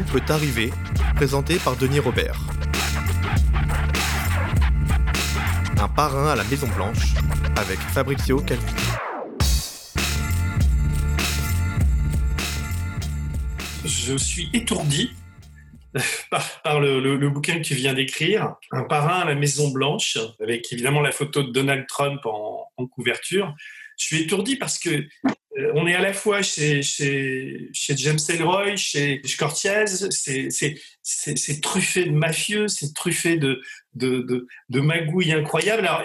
Peut arriver, présenté par Denis Robert. Un parrain à la Maison Blanche avec Fabrizio Calvi. Je suis étourdi par, le, bouquin que tu viens d'écrire, Un parrain à la Maison Blanche, avec évidemment la photo de Donald Trump en, couverture. Je suis étourdi parce que euh, on est à la fois chez, James Ellroy, chez Cortiez, c'est truffé de mafieux, c'est truffé de, magouilles incroyables. Alors,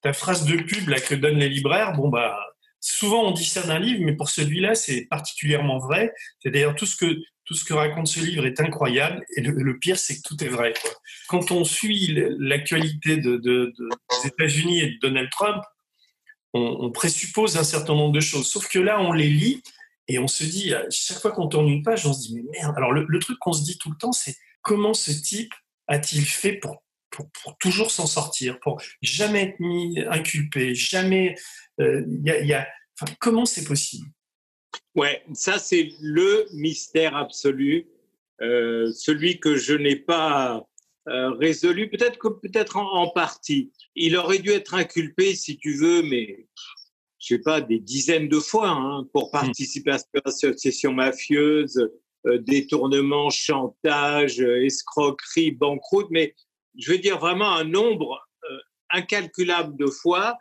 ta phrase de pub là, que donnent les libraires, bon, bah, souvent on dit ça d'un livre, mais pour celui-là, c'est particulièrement vrai. C'est d'ailleurs tout ce que tout ce que raconte ce livre est incroyable. Et le, pire, c'est que tout est vrai. Quand on suit l'actualité de, des États-Unis et de Donald Trump, on, présuppose un certain nombre de choses. Sauf que là, on les lit et on se dit, chaque fois qu'on tourne une page, on se dit, mais merde. Alors, le, truc qu'on se dit tout le temps, c'est comment ce type a-t-il fait pour, pour, toujours s'en sortir, pour jamais être mis inculpé, jamais. Euh, y comment c'est possible? Ouais, ça c'est le mystère absolu, euh, celui que je n'ai pas euh, résolu, peut-être que peut-être en, partie. Il aurait dû être inculpé, si tu veux, mais je sais pas, des dizaines de fois hein, pour hmm. participer à cette association mafieuse, euh, détournement, chantage, euh, escroquerie, banqueroute, mais je veux dire vraiment un nombre incalculable de fois,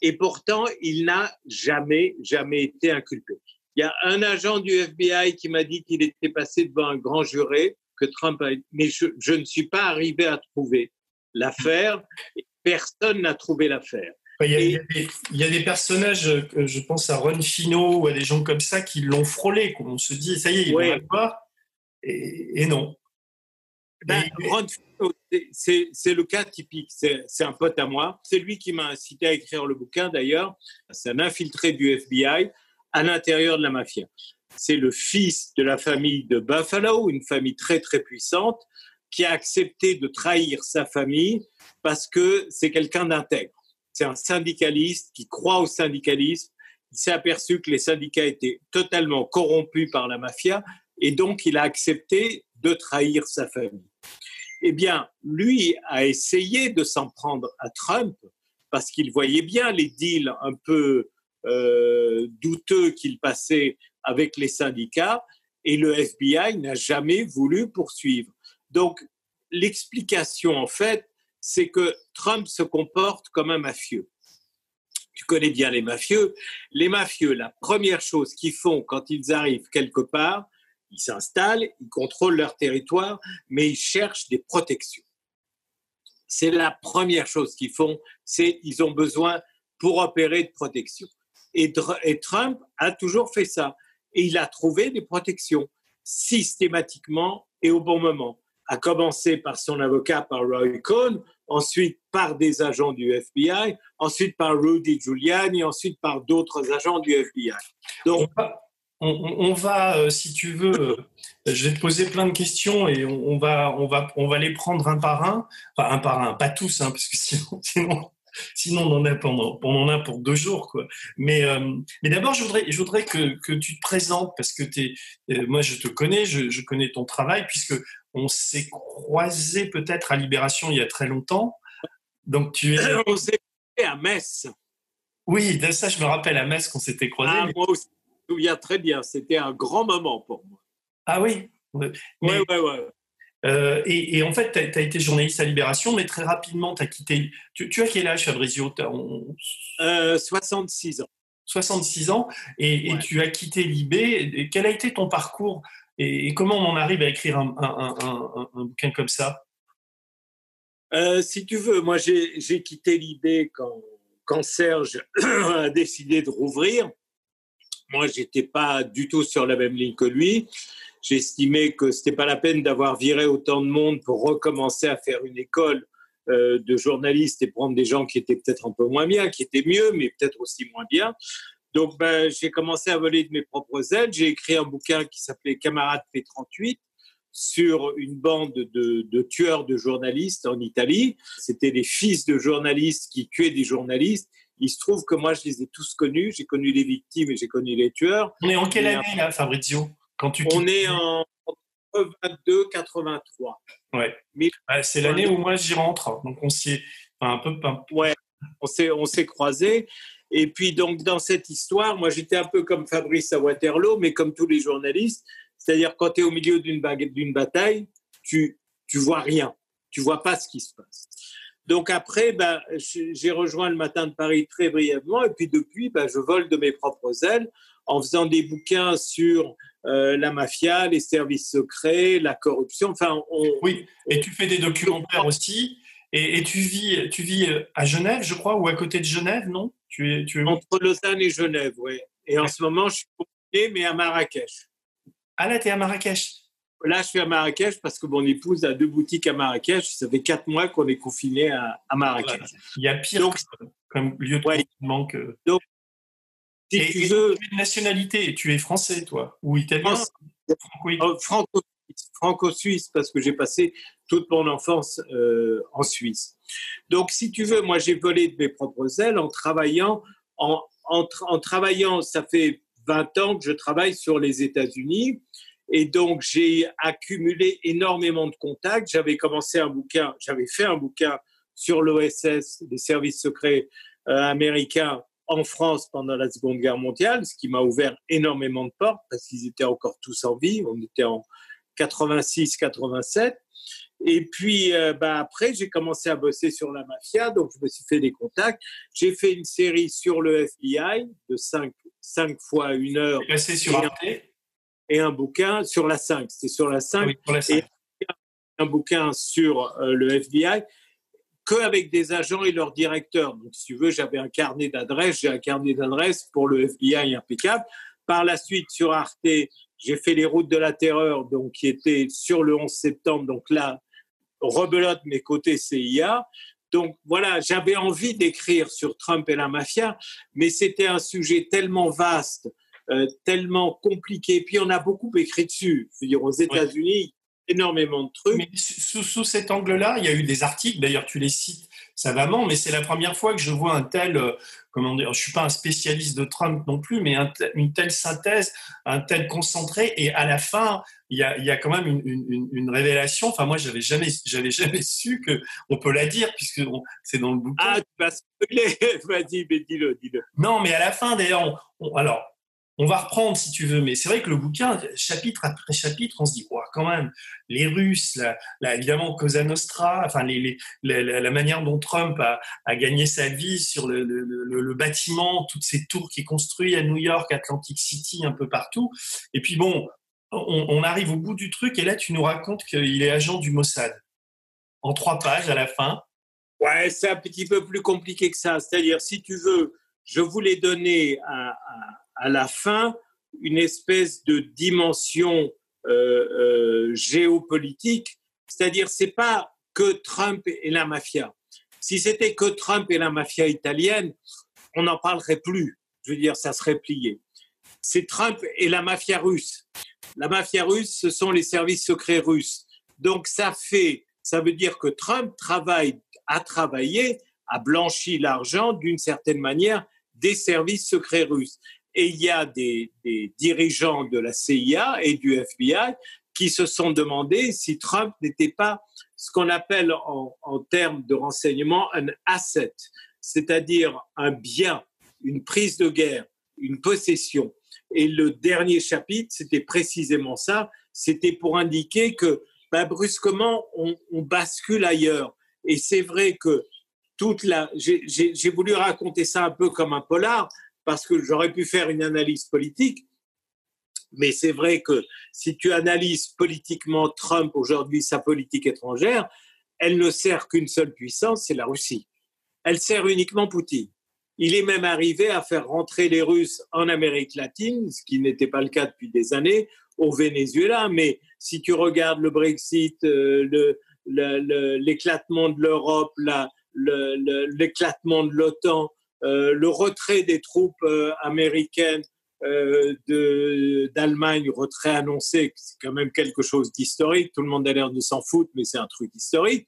et pourtant il n'a jamais, jamais été inculpé. Il y a un agent du FBI qui m'a dit qu'il était passé devant un grand juré que Trump a... Mais je, ne suis pas arrivé à trouver l'affaire. Personne n'a trouvé l'affaire. Il y, a, des, personnages, je pense à Ron Fino ou à des gens comme ça qui l'ont frôlé. On se dit, ça y est, il va voir. Et, non. Ben, Ron Fino, c'est le cas typique. C'est un pote à moi. C'est lui qui m'a incité à écrire le bouquin, d'ailleurs. C'est un infiltré du FBI à l'intérieur de la mafia c'est le fils de la famille de Buffalo, une famille très très puissante, qui a accepté de trahir sa famille parce que c'est quelqu'un d'intègre. C'est un syndicaliste qui croit au syndicalisme. Il s'est aperçu que les syndicats étaient totalement corrompus par la mafia et donc il a accepté de trahir sa famille. Eh bien, lui a essayé de s'en prendre à Trump parce qu'il voyait bien les deals un peu douteux qu'il passait avec les syndicats et le FBI n'a jamais voulu poursuivre. Donc, l'explication, en fait, c'est que Trump se comporte comme un mafieux. Tu connais bien les mafieux. Les mafieux, la première chose qu'ils font quand ils arrivent quelque part, ils s'installent, ils contrôlent leur territoire, mais ils cherchent des protections. C'est la première chose qu'ils font, c'est ils ont besoin pour opérer de protection. Et, Trump a toujours fait ça et il a trouvé des protections systématiquement et au bon moment, à commencer par son avocat, par Roy Cohn, ensuite par des agents du FBI, ensuite par Rudy Giuliani, ensuite par d'autres agents du FBI. Donc, on va, euh, si tu veux, euh, je vais te poser plein de questions et on, va, on, va, on va les prendre un par un. Enfin, un par un, pas tous, hein, parce que Sinon, on en a pendant, on en a pour deux jours, quoi. Mais, euh, mais d'abord, je voudrais, je voudrais que, que, tu te présentes parce que es, euh, moi, je te connais, je, je, connais ton travail puisque on s'est croisé peut-être à Libération il y a très longtemps. Donc, tu es. On s'est à Metz. Oui, de ça, je me rappelle à Metz qu'on s'était croisé. Ah, Moi aussi, je me souviens très bien. C'était un grand moment pour moi. Ah oui? Oui, oui, oui. Euh, et, en fait, tu as, été journaliste à Libération, mais très rapidement, tu as quitté. Tu, as quel âge, Fabrizio? Euh, 66 ans. 66 ans, et, tu as quitté Libé. quel a été ton parcours? Et, comment on en arrive à écrire un, bouquin comme ça? Euh, Si tu veux, moi j'ai quitté Libé quand, quand Serge a décidé de rouvrir. Moi, j'étais pas du tout sur la même ligne que lui j'estimais que c'était pas la peine d'avoir viré autant de monde pour recommencer à faire une école euh, de journalistes et prendre des gens qui étaient peut-être un peu moins bien, qui étaient mieux, mais peut-être aussi moins bien. Donc, ben, j'ai commencé à voler de mes propres ailes. J'ai écrit un bouquin qui s'appelait Camarade P38 sur une bande de, de, tueurs de journalistes en Italie. C'était des fils de journalistes qui tuaient des journalistes. Il se trouve que moi, je les ai tous connus. J'ai connu les victimes et j'ai connu les tueurs. On est en quelle année, là, Fabrizio? Quand tu On est en 22-83. Ouais. Bah, c'est l'année où moi j'y rentre, donc on s'y est un peu. Ouais, on s'est on s'est croisés. Et puis donc dans cette histoire, moi j'étais un peu comme Fabrice à Waterloo, mais comme tous les journalistes, c'est-à-dire quand tu es au milieu d'une d'une bataille, tu tu vois rien, tu vois pas ce qui se passe. Donc après, ben, j'ai rejoint le matin de Paris très brièvement, et puis depuis, ben, je vole de mes propres ailes en faisant des bouquins sur euh, la mafia, les services secrets, la corruption. Enfin, oui. Et tu fais des documentaires aussi. Et, tu vis, tu vis euh, à Genève, je crois, ou à côté de Genève, non? Tu es, tu es... Entre Lausanne et Genève, oui. Et en ce moment, je suis confiné, mais à Marrakech. Ah là, tu es à Marrakech Là, je suis à Marrakech parce que mon épouse a deux boutiques à Marrakech. Ça fait quatre mois qu'on est confiné à, Marrakech. Il y a pire comme lieu de confinement que. Donc, si tu veux. Tu es de nationalité, tu es français, toi, ou italien Franco-suisse, parce que j'ai passé toute mon enfance euh, en Suisse. Donc, si tu veux, moi, j'ai volé de mes propres ailes en travaillant. En, en travaillant, ça fait 20 ans que je travaille sur les États-Unis. Et donc, j'ai accumulé énormément de contacts. J'avais commencé un bouquin, j'avais fait un bouquin sur l'OSS, les services secrets euh, américains en France pendant la Seconde Guerre mondiale, ce qui m'a ouvert énormément de portes parce qu'ils étaient encore tous en vie. On était en 86-87. Et puis euh, bah, après, j'ai commencé à bosser sur la mafia, donc je me suis fait des contacts. J'ai fait une série sur le FBI de 5, 5 fois une heure. C'est sur et un bouquin sur la 5. C'était sur la 5. Et un bouquin sur euh, le FBI qu'avec des agents et leurs directeurs. Donc, si tu veux, j'avais un carnet d'adresses. J'ai un carnet d'adresses pour le FBI impeccable. Par la suite, sur Arte, j'ai fait les routes de la terreur, donc qui était sur le 11 septembre. Donc là, rebelote mes côtés CIA. Donc voilà, j'avais envie d'écrire sur Trump et la mafia, mais c'était un sujet tellement vaste euh, tellement compliqué. Puis on a beaucoup écrit dessus. Je veux dire, aux États-Unis, énormément de trucs. Mais sous, cet angle-là, il y a eu des articles, d'ailleurs tu les cites savamment, mais c'est la première fois que je vois un tel, euh, comment dire, je suis pas un spécialiste de Trump non plus, mais une telle synthèse, un tel concentré, et à la fin, il y a, il y a quand même une, une, révélation. Enfin, moi, j'avais jamais, j'avais jamais su que on peut la dire puisque c'est dans le bouquin. Ah, tu vas spoiler Vas-y, mais dis-le, dis-le. Non, mais à la fin, d'ailleurs, alors on va reprendre si tu veux, mais c'est vrai que le bouquin, chapitre après chapitre, on se dit, quand même, les Russes, la, évidemment Cosa Nostra, enfin la, manière dont Trump a, gagné sa vie sur le, bâtiment, toutes ces tours qu'il construit à New York, Atlantic City, un peu partout. Et puis bon, on, arrive au bout du truc et là tu nous racontes qu'il est agent du Mossad. En trois pages à la fin. Ouais, c'est un petit peu plus compliqué que ça. C'est-à-dire, si tu veux, je voulais donner à à la fin une espèce de dimension euh, euh, géopolitique, c'est-à-dire c'est pas que Trump et la mafia. Si c'était que Trump et la mafia italienne, on n'en parlerait plus. Je veux dire, ça serait plié. C'est Trump et la mafia russe. La mafia russe, ce sont les services secrets russes. Donc ça fait, ça veut dire que Trump travaille, a travaillé, a blanchi l'argent d'une certaine manière des services secrets russes. Et il y a des, dirigeants de la CIA et du FBI qui se sont demandé si Trump n'était pas ce qu'on appelle en, termes de renseignement un asset, c'est-à-dire un bien, une prise de guerre, une possession. Et le dernier chapitre, c'était précisément ça, c'était pour indiquer que bah, brusquement, on, on, bascule ailleurs. Et c'est vrai que toute la... J'ai voulu raconter ça un peu comme un polar, parce que j'aurais pu faire une analyse politique, mais c'est vrai que si tu analyses politiquement Trump aujourd'hui, sa politique étrangère, elle ne sert qu'une seule puissance, c'est la Russie. Elle sert uniquement Poutine. Il est même arrivé à faire rentrer les Russes en Amérique latine, ce qui n'était pas le cas depuis des années, au Venezuela. Mais si tu regardes le Brexit, euh, l'éclatement de l'Europe, l'éclatement de l'OTAN, le retrait des troupes euh, américaines euh, d'Allemagne, retrait annoncé, c'est quand même quelque chose d'historique. Tout le monde a l'air de s'en foutre, mais c'est un truc historique.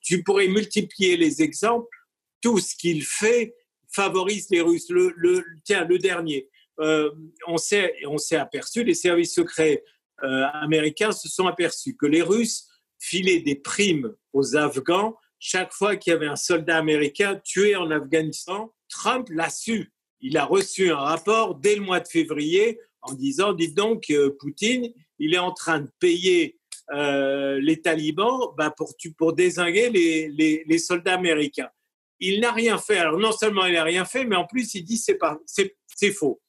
tu pourrais multiplier les exemples. Tout ce qu'il fait favorise les Russes. Le, tiens, le dernier. on s'est aperçu, les services secrets américains se sont aperçus que les Russes filaient des primes aux Afghans chaque fois qu'il y avait un soldat américain tué en Afghanistan. Trump l'a su. Il a reçu un rapport dès le mois de février en disant, dites donc, Poutine, il est en train de payer euh, les talibans bah, pour, pour désinguer les, soldats américains. Il n'a rien fait. Alors non seulement il n'a rien fait, mais en plus il dit c'est c'est faux.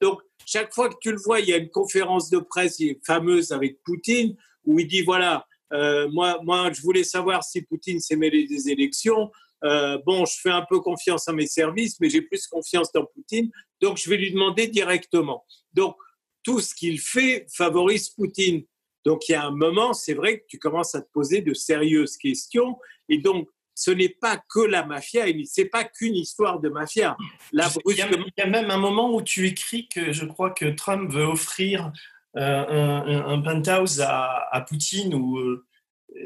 Donc chaque fois que tu le vois, il y a une conférence de presse fameuse avec Poutine où il dit voilà euh, moi moi je voulais savoir si Poutine s'est mêlé des élections. Euh, bon, je fais un peu confiance à mes services, mais j'ai plus confiance dans Poutine, donc je vais lui demander directement. Donc tout ce qu'il fait favorise Poutine. Donc il y a un moment, c'est vrai que tu commences à te poser de sérieuses questions. Et donc, ce n'est pas que la mafia, c'est pas qu'une histoire de mafia. il, y a, même un moment où tu écris que je crois que Trump veut offrir euh, un, penthouse à, Poutine ou euh,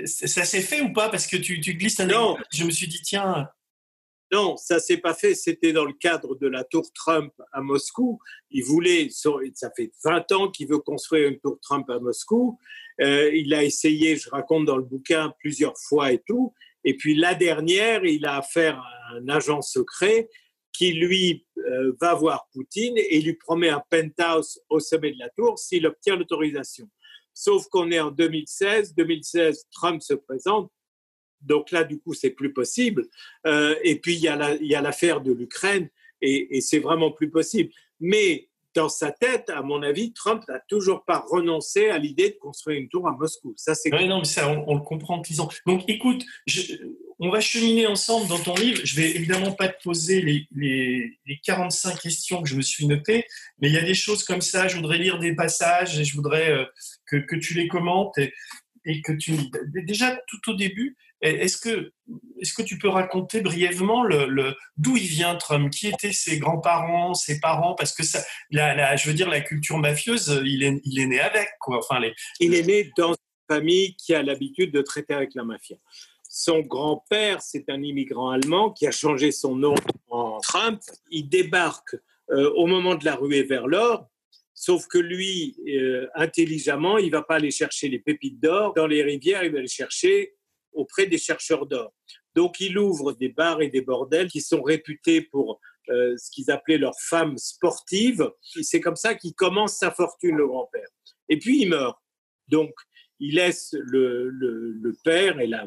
ça s'est fait ou pas? Parce que tu, tu glisses un. Non. Je me suis dit tiens. Non, ça s'est pas fait. C'était dans le cadre de la tour Trump à Moscou. Il voulait, ça fait 20 ans qu'il veut construire une tour Trump à Moscou. Euh, il a essayé, je raconte dans le bouquin, plusieurs fois et tout. Et puis la dernière, il a affaire à un agent secret qui lui euh, va voir Poutine et lui promet un penthouse au sommet de la tour s'il obtient l'autorisation. Sauf qu'on est en 2016. 2016, Trump se présente. Donc là, du coup, c'est plus possible. Euh, et puis, il y a l'affaire de l'Ukraine et, c'est vraiment plus possible. Mais dans sa tête, à mon avis, Trump n'a toujours pas renoncé à l'idée de construire une tour à Moscou. Ça, c'est. non, mais ça, on, le comprend en. Donc, écoute, on va cheminer ensemble dans ton livre. Je vais évidemment pas te poser les, les, 45 questions que je me suis notées, mais il y a des choses comme ça. Je voudrais lire des passages et je voudrais euh, que, que, tu les commentes et, et que tu. Déjà, tout au début, est-ce que, est que tu peux raconter brièvement le, d'où il vient Trump? Qui étaient ses grands-parents, ses parents? Parce que ça, la, je veux dire, la culture mafieuse, il est, il est né avec. Quoi. Enfin, les... Il est né dans une famille qui a l'habitude de traiter avec la mafia. Son grand-père, c'est un immigrant allemand qui a changé son nom en Trump. Il débarque euh, au moment de la ruée vers l'or. Sauf que lui, euh, intelligemment, il va pas aller chercher les pépites d'or dans les rivières, il va les chercher auprès des chercheurs d'or. Donc il ouvre des bars et des bordels qui sont réputés pour euh, ce qu'ils appelaient leurs femmes sportives. C'est comme ça qu'il commence sa fortune, le grand-père. Et puis il meurt. Donc il laisse le, le, père et la,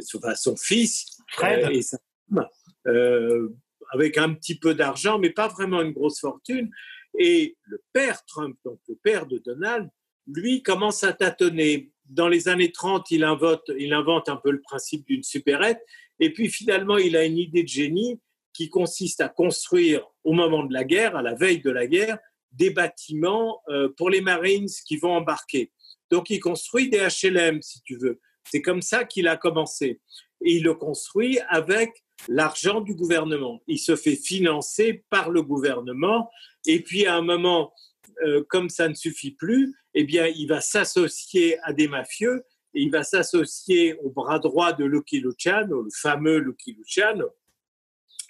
son fils euh, et sa femme euh, avec un petit peu d'argent, mais pas vraiment une grosse fortune. Et le père Trump, donc le père de Donald, lui commence à tâtonner dans les années 30, il invente, un peu le principe d'une supérette. Et puis finalement, il a une idée de génie qui consiste à construire au moment de la guerre, à la veille de la guerre, des bâtiments euh, pour les Marines qui vont embarquer. Donc il construit des HLM, si tu veux. C'est comme ça qu'il a commencé. Et il le construit avec l'argent du gouvernement. Il se fait financer par le gouvernement. Et puis à un moment, euh, comme ça ne suffit plus, eh bien, il va s'associer à des mafieux et il va s'associer au bras droit de Lucky Luciano, le fameux Lucky Luciano.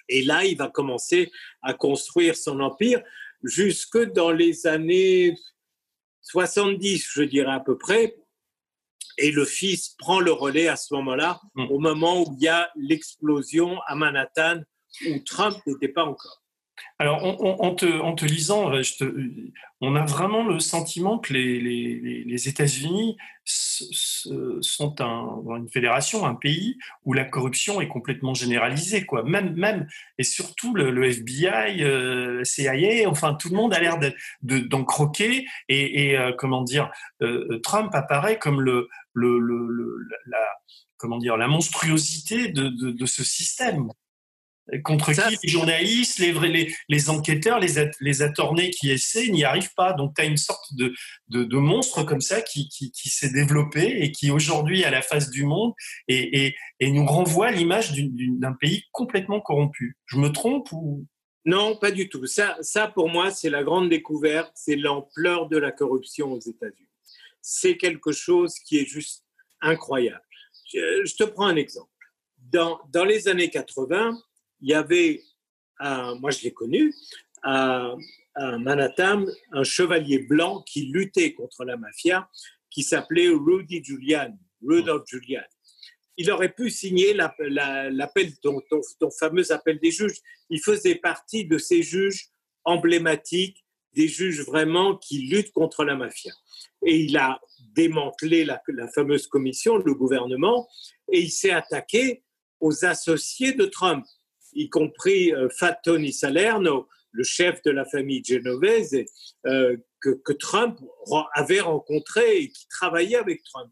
Et là, il va commencer à construire son empire jusque dans les années 70, je dirais à peu près. Et le fils prend le relais à ce moment-là, mmh. au moment où il y a l'explosion à Manhattan, où Trump n'était pas encore. Alors, en, te, lisant, on a vraiment le sentiment que les, États-Unis sont une fédération, un pays où la corruption est complètement généralisée, quoi. Même, même et surtout le, FBI, euh, CIA, enfin tout le monde a l'air d'en croquer. Et, euh, comment dire, euh, Trump apparaît comme le, la, comment dire, la monstruosité de ce système contre qui les journalistes, les, les, les enquêteurs, les, les attornés qui essaient n'y arrivent pas. Donc tu as une sorte de, de, monstre comme ça qui, qui, qui s'est développé et qui aujourd'hui à la face du monde et, et, et nous renvoie l'image d'un pays complètement corrompu. Je me trompe ou? Non, pas du tout. Ça, ça pour moi, c'est la grande découverte, c'est l'ampleur de la corruption aux États-Unis. C'est quelque chose qui est juste incroyable. Je, je te prends un exemple. Dans, dans les années 80, il y avait, moi je l'ai connu, à, à Manhattan un chevalier blanc qui luttait contre la mafia, qui s'appelait Rudy Giuliani, Rudolph Giuliani. Il aurait pu signer l'appel, ton, ton, fameux appel des juges. Il faisait partie de ces juges emblématiques, des juges vraiment qui luttent contre la mafia. Et il a démantelé la, la fameuse commission, le gouvernement, et il s'est attaqué aux associés de Trump, y compris euh, Fat Tony Salerno, le chef de la famille genovese, euh, que, Trump avait rencontré et qui travaillait avec Trump.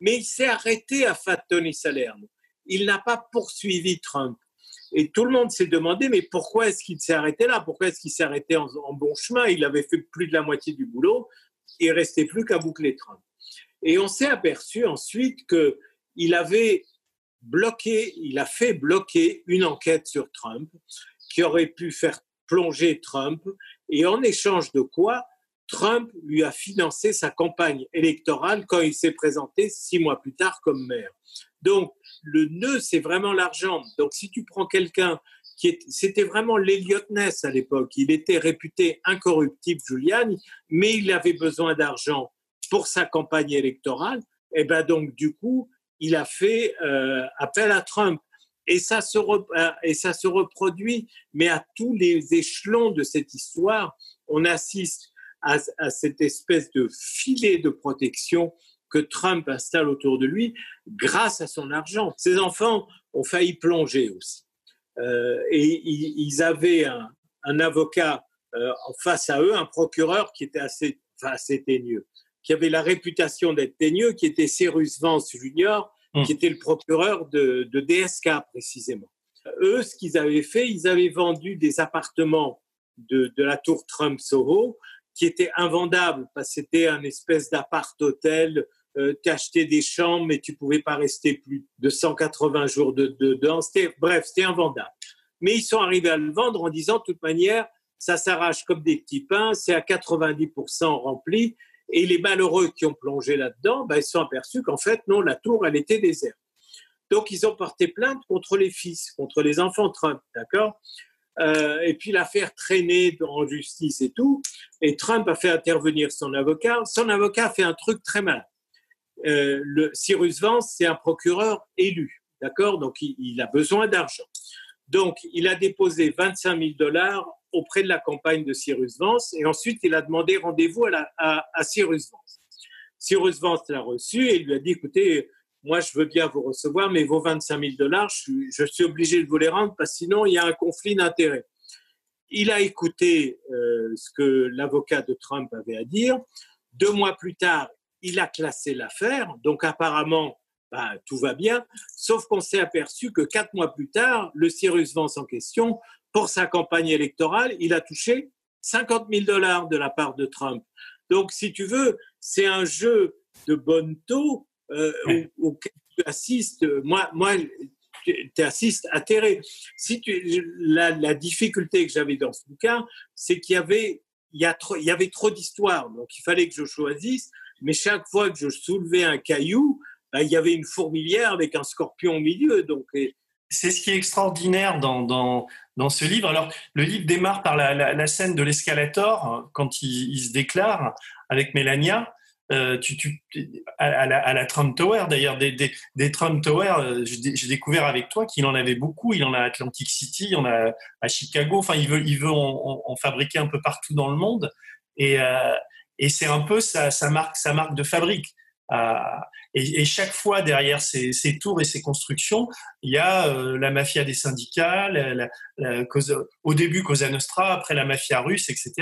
Mais il s'est arrêté à Fat Tony Salerno. Il n'a pas poursuivi Trump. Et tout le monde s'est demandé, mais pourquoi est-ce qu'il s'est arrêté là? Pourquoi est-ce qu'il s'est arrêté en, bon chemin? Il avait fait plus de la moitié du boulot. Il restait plus qu'à boucler Trump. Et on s'est aperçu ensuite qu'il avait bloqué, il a fait bloquer une enquête sur Trump qui aurait pu faire plonger Trump. Et en échange de quoi Trump lui a financé sa campagne électorale quand il s'est présenté six mois plus tard comme maire. Donc, le nœud, c'est vraiment l'argent. Donc, si tu prends quelqu'un qui c'était vraiment l'Eliot Ness à l'époque, il était réputé incorruptible, Giuliani, mais il avait besoin d'argent pour sa campagne électorale, et eh ben donc, du coup, il a fait euh, appel à Trump. Et ça, se euh, et ça se reproduit, mais à tous les échelons de cette histoire, on assiste à, cette espèce de filet de protection que Trump installe autour de lui grâce à son argent. Ses enfants ont failli plonger aussi. Euh, et ils, avaient un, avocat euh, face à eux, un procureur qui était assez, assez teigneux, qui avait la réputation d'être teigneux, qui était Cyrus Vance Jr., qui hmm. était le procureur de, de DSK précisément. Eux, ce qu'ils avaient fait, ils avaient vendu des appartements de, de la tour Trump Soho qui était invendable parce que c'était un espèce d'appart-hôtel. Euh, tu achetais des chambres, mais tu pouvais pas rester plus de 180 jours dedans. bref, c'était invendable. Mais ils sont arrivés à le vendre en disant, de toute manière, ça s'arrache comme des petits pains, c'est à 90% rempli. Et les malheureux qui ont plongé là-dedans, ben, ils sont aperçus qu'en fait, non, la tour, elle était déserte. Donc, ils ont porté plainte contre les fils, contre les enfants Trump, d'accord? Euh, et puis l'affaire traînée en justice et tout. Et Trump a fait intervenir son avocat. Son avocat a fait un truc très mal. Euh, le Cyrus Vance, c'est un procureur élu, d'accord? Donc il, a besoin d'argent. Donc il a déposé 25 000 dollars auprès de la campagne de Cyrus Vance et ensuite il a demandé rendez-vous à, Cyrus Vance. Cyrus Vance l'a reçu et lui a dit écoutez, moi, je veux bien vous recevoir, mais vos 25 000 dollars, je, suis obligé de vous les rendre parce que sinon, il y a un conflit d'intérêts. Il a écouté euh, ce que l'avocat de Trump avait à dire. Deux mois plus tard, il a classé l'affaire. Donc, apparemment, bah, tout va bien. Sauf qu'on s'est aperçu que quatre mois plus tard, le Cyrus Vance en question, pour sa campagne électorale, il a touché 50 000 dollars de la part de Trump. Donc, si tu veux, c'est un jeu de bonne taux euh, auquel tu assistes, moi, moi tu assistes atterré. Si tu, la, la difficulté que j'avais dans ce bouquin, c'est qu'il y avait, il y, a trop, il y avait trop d'histoires, donc il fallait que je choisisse. Mais chaque fois que je soulevais un caillou, bah, il y avait une fourmilière avec un scorpion au milieu. Donc, c'est ce qui est extraordinaire dans, dans, ce livre. Alors, le livre démarre par la, scène de l'escalator, quand il, se déclare avec Mélania. Euh, à, la, Trump Tower, d'ailleurs, des, Trump Tower, euh, j'ai découvert avec toi qu'il en avait beaucoup. Il en a à Atlantic City, il en a à Chicago. Enfin, il veut, il veut en, fabriquer un peu partout dans le monde. Et, euh, et c'est un peu sa, marque, sa marque de fabrique. Et, et, chaque fois derrière ces, ces, tours et ces constructions, il y a euh, la mafia des syndicats, la, la, au début Cosa Nostra, après la mafia russe, etc.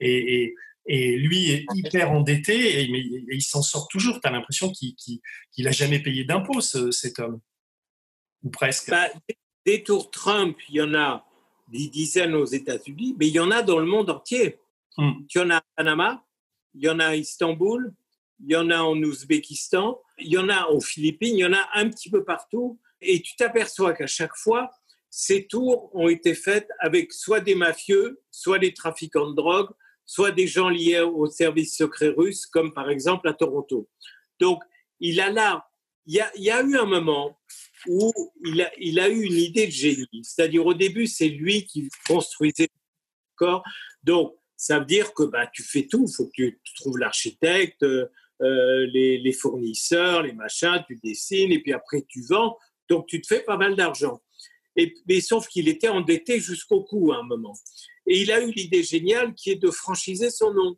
Et, et et lui est hyper endetté, et, mais il s'en sort toujours. Tu as l'impression qu'il n'a jamais payé d'impôts, cet homme. Ou presque. Bah, des tours Trump, il y en a des dizaines aux États-Unis, mais il y en a dans le monde entier. Hmm. Il y en a à Panama, il y en a à Istanbul, il y en a en Ouzbékistan, il y en a aux Philippines, il y en a un petit peu partout. Et tu t'aperçois qu'à chaque fois, ces tours ont été faites avec soit des mafieux, soit des trafiquants de drogue, soit des gens liés au service secret russe, comme par exemple à Toronto. Donc, il a là, il y a, eu un moment où il a, eu une idée de génie. C'est-à-dire, au début, c'est lui qui construisait le corps. Donc, Ça veut dire que bah, tu fais tout. Il faut que tu trouves l'architecte, euh, les, fournisseurs, les machins, tu dessines et puis après tu vends. Donc tu te fais pas mal d'argent. Et, mais sauf qu'il était endetté jusqu'au cou à un moment. Et il a eu l'idée géniale qui est de franchiser son nom.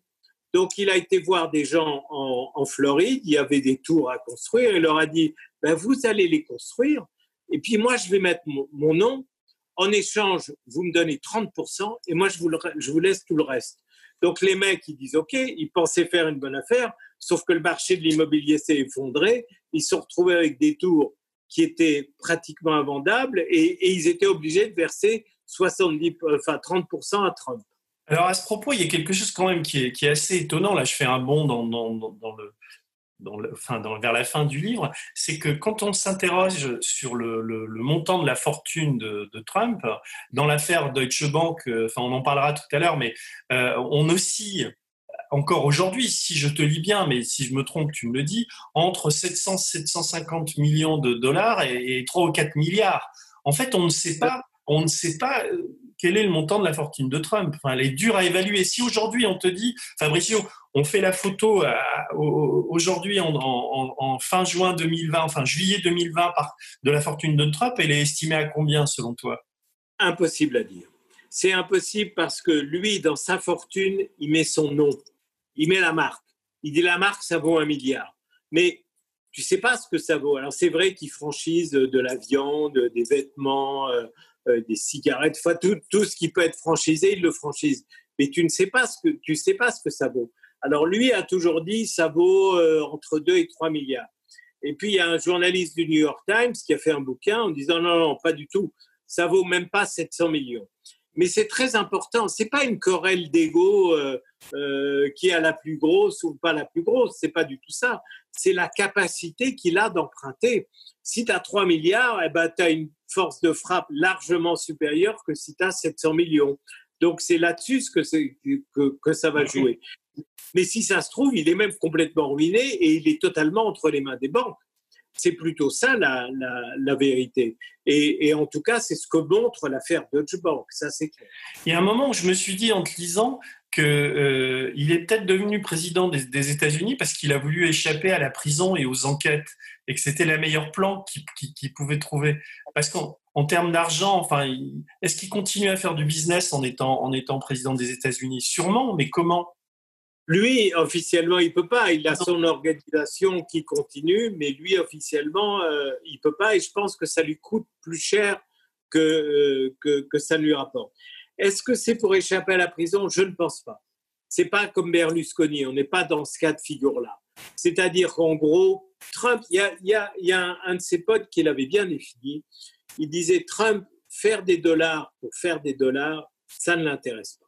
Donc il a été voir des gens en, Floride, il y avait des tours à construire, et leur a dit, ben, vous allez les construire, et puis moi je vais mettre mon, nom, en échange, vous me donnez 30%, et moi je vous, je vous laisse tout le reste. Donc les mecs, ils disent OK, ils pensaient faire une bonne affaire, sauf que le marché de l'immobilier s'est effondré, ils se sont retrouvés avec des tours qui étaient pratiquement invendables et, ils étaient obligés de verser 70, enfin 30% à Trump. Alors à ce propos, il y a quelque chose quand même qui est, assez étonnant. Là, je fais un bond vers la fin du livre, c'est que quand on s'interroge sur le, montant de la fortune de, de Trump, dans l'affaire Deutsche Bank, euh, enfin on en parlera tout à l'heure, mais euh, on oscille encore aujourd'hui, si je te lis bien, mais si je me trompe, tu me le dis, entre 700 750 millions de dollars et, et 3 ou 4 milliards. En fait, on ne sait pas, on ne sait pas euh, quel est le montant de la fortune de Trump. Enfin, elle est dure à évaluer. Si aujourd'hui on te dit, Fabricio, on fait la photo euh, aujourd'hui en, fin juin 2020, enfin juillet 2020 par, de la fortune de Trump, elle est estimée à combien selon toi? Impossible à dire. C'est impossible parce que lui, dans sa fortune, il met son nom, il met la marque. Il dit la marque, ça vaut un milliard. Mais tu sais pas ce que ça vaut. Alors c'est vrai qu'il franchise de la viande, des vêtements, euh, euh, des cigarettes, tout, ce qui peut être franchisé, il le franchise. Mais tu ne sais pas ce que tu sais pas ce que ça vaut. Alors lui a toujours dit ça vaut euh, entre 2 et 3 milliards. Et puis il y a un journaliste du New York Times qui a fait un bouquin en disant non non pas du tout, ça vaut même pas 700 millions. Mais c'est très important. C'est pas une querelle d'ego euh, euh, qui a la plus grosse ou pas la plus grosse. C'est pas du tout ça. C'est la capacité qu'il a d'emprunter. Si tu as 3 milliards, eh ben, tu as une force de frappe largement supérieure que si tu as 700 millions. Donc c'est là-dessus que, que ça va jouer. Mais si ça se trouve, il est même complètement ruiné et il est totalement entre les mains des banques. C'est plutôt ça la, vérité. Et, en tout cas, c'est ce que montre l'affaire Deutsche Bank. Ça, c'est clair. Il y a un moment où je me suis dit, en te lisant, qu'il euh, est peut-être devenu président des, États-Unis parce qu'il a voulu échapper à la prison et aux enquêtes et que c'était la meilleure plan qu'il qu qu pouvait trouver. Parce qu'en en termes d'argent, enfin, est-ce qu'il continue à faire du business en étant président des États-Unis? Sûrement, mais comment? Lui, officiellement, il peut pas. Il a son organisation qui continue, mais lui, officiellement, euh, il peut pas. Et je pense que ça lui coûte plus cher que, euh, que, que ça lui rapporte. Est-ce que c'est pour échapper à la prison? Je ne pense pas. C'est pas comme Berlusconi. On n'est pas dans ce cas de figure-là. C'est-à-dire qu'en gros, Trump, il y a, y, a, y a, un de ses potes qui l'avait bien défini. Il disait Trump, faire des dollars pour faire des dollars, ça ne l'intéresse pas.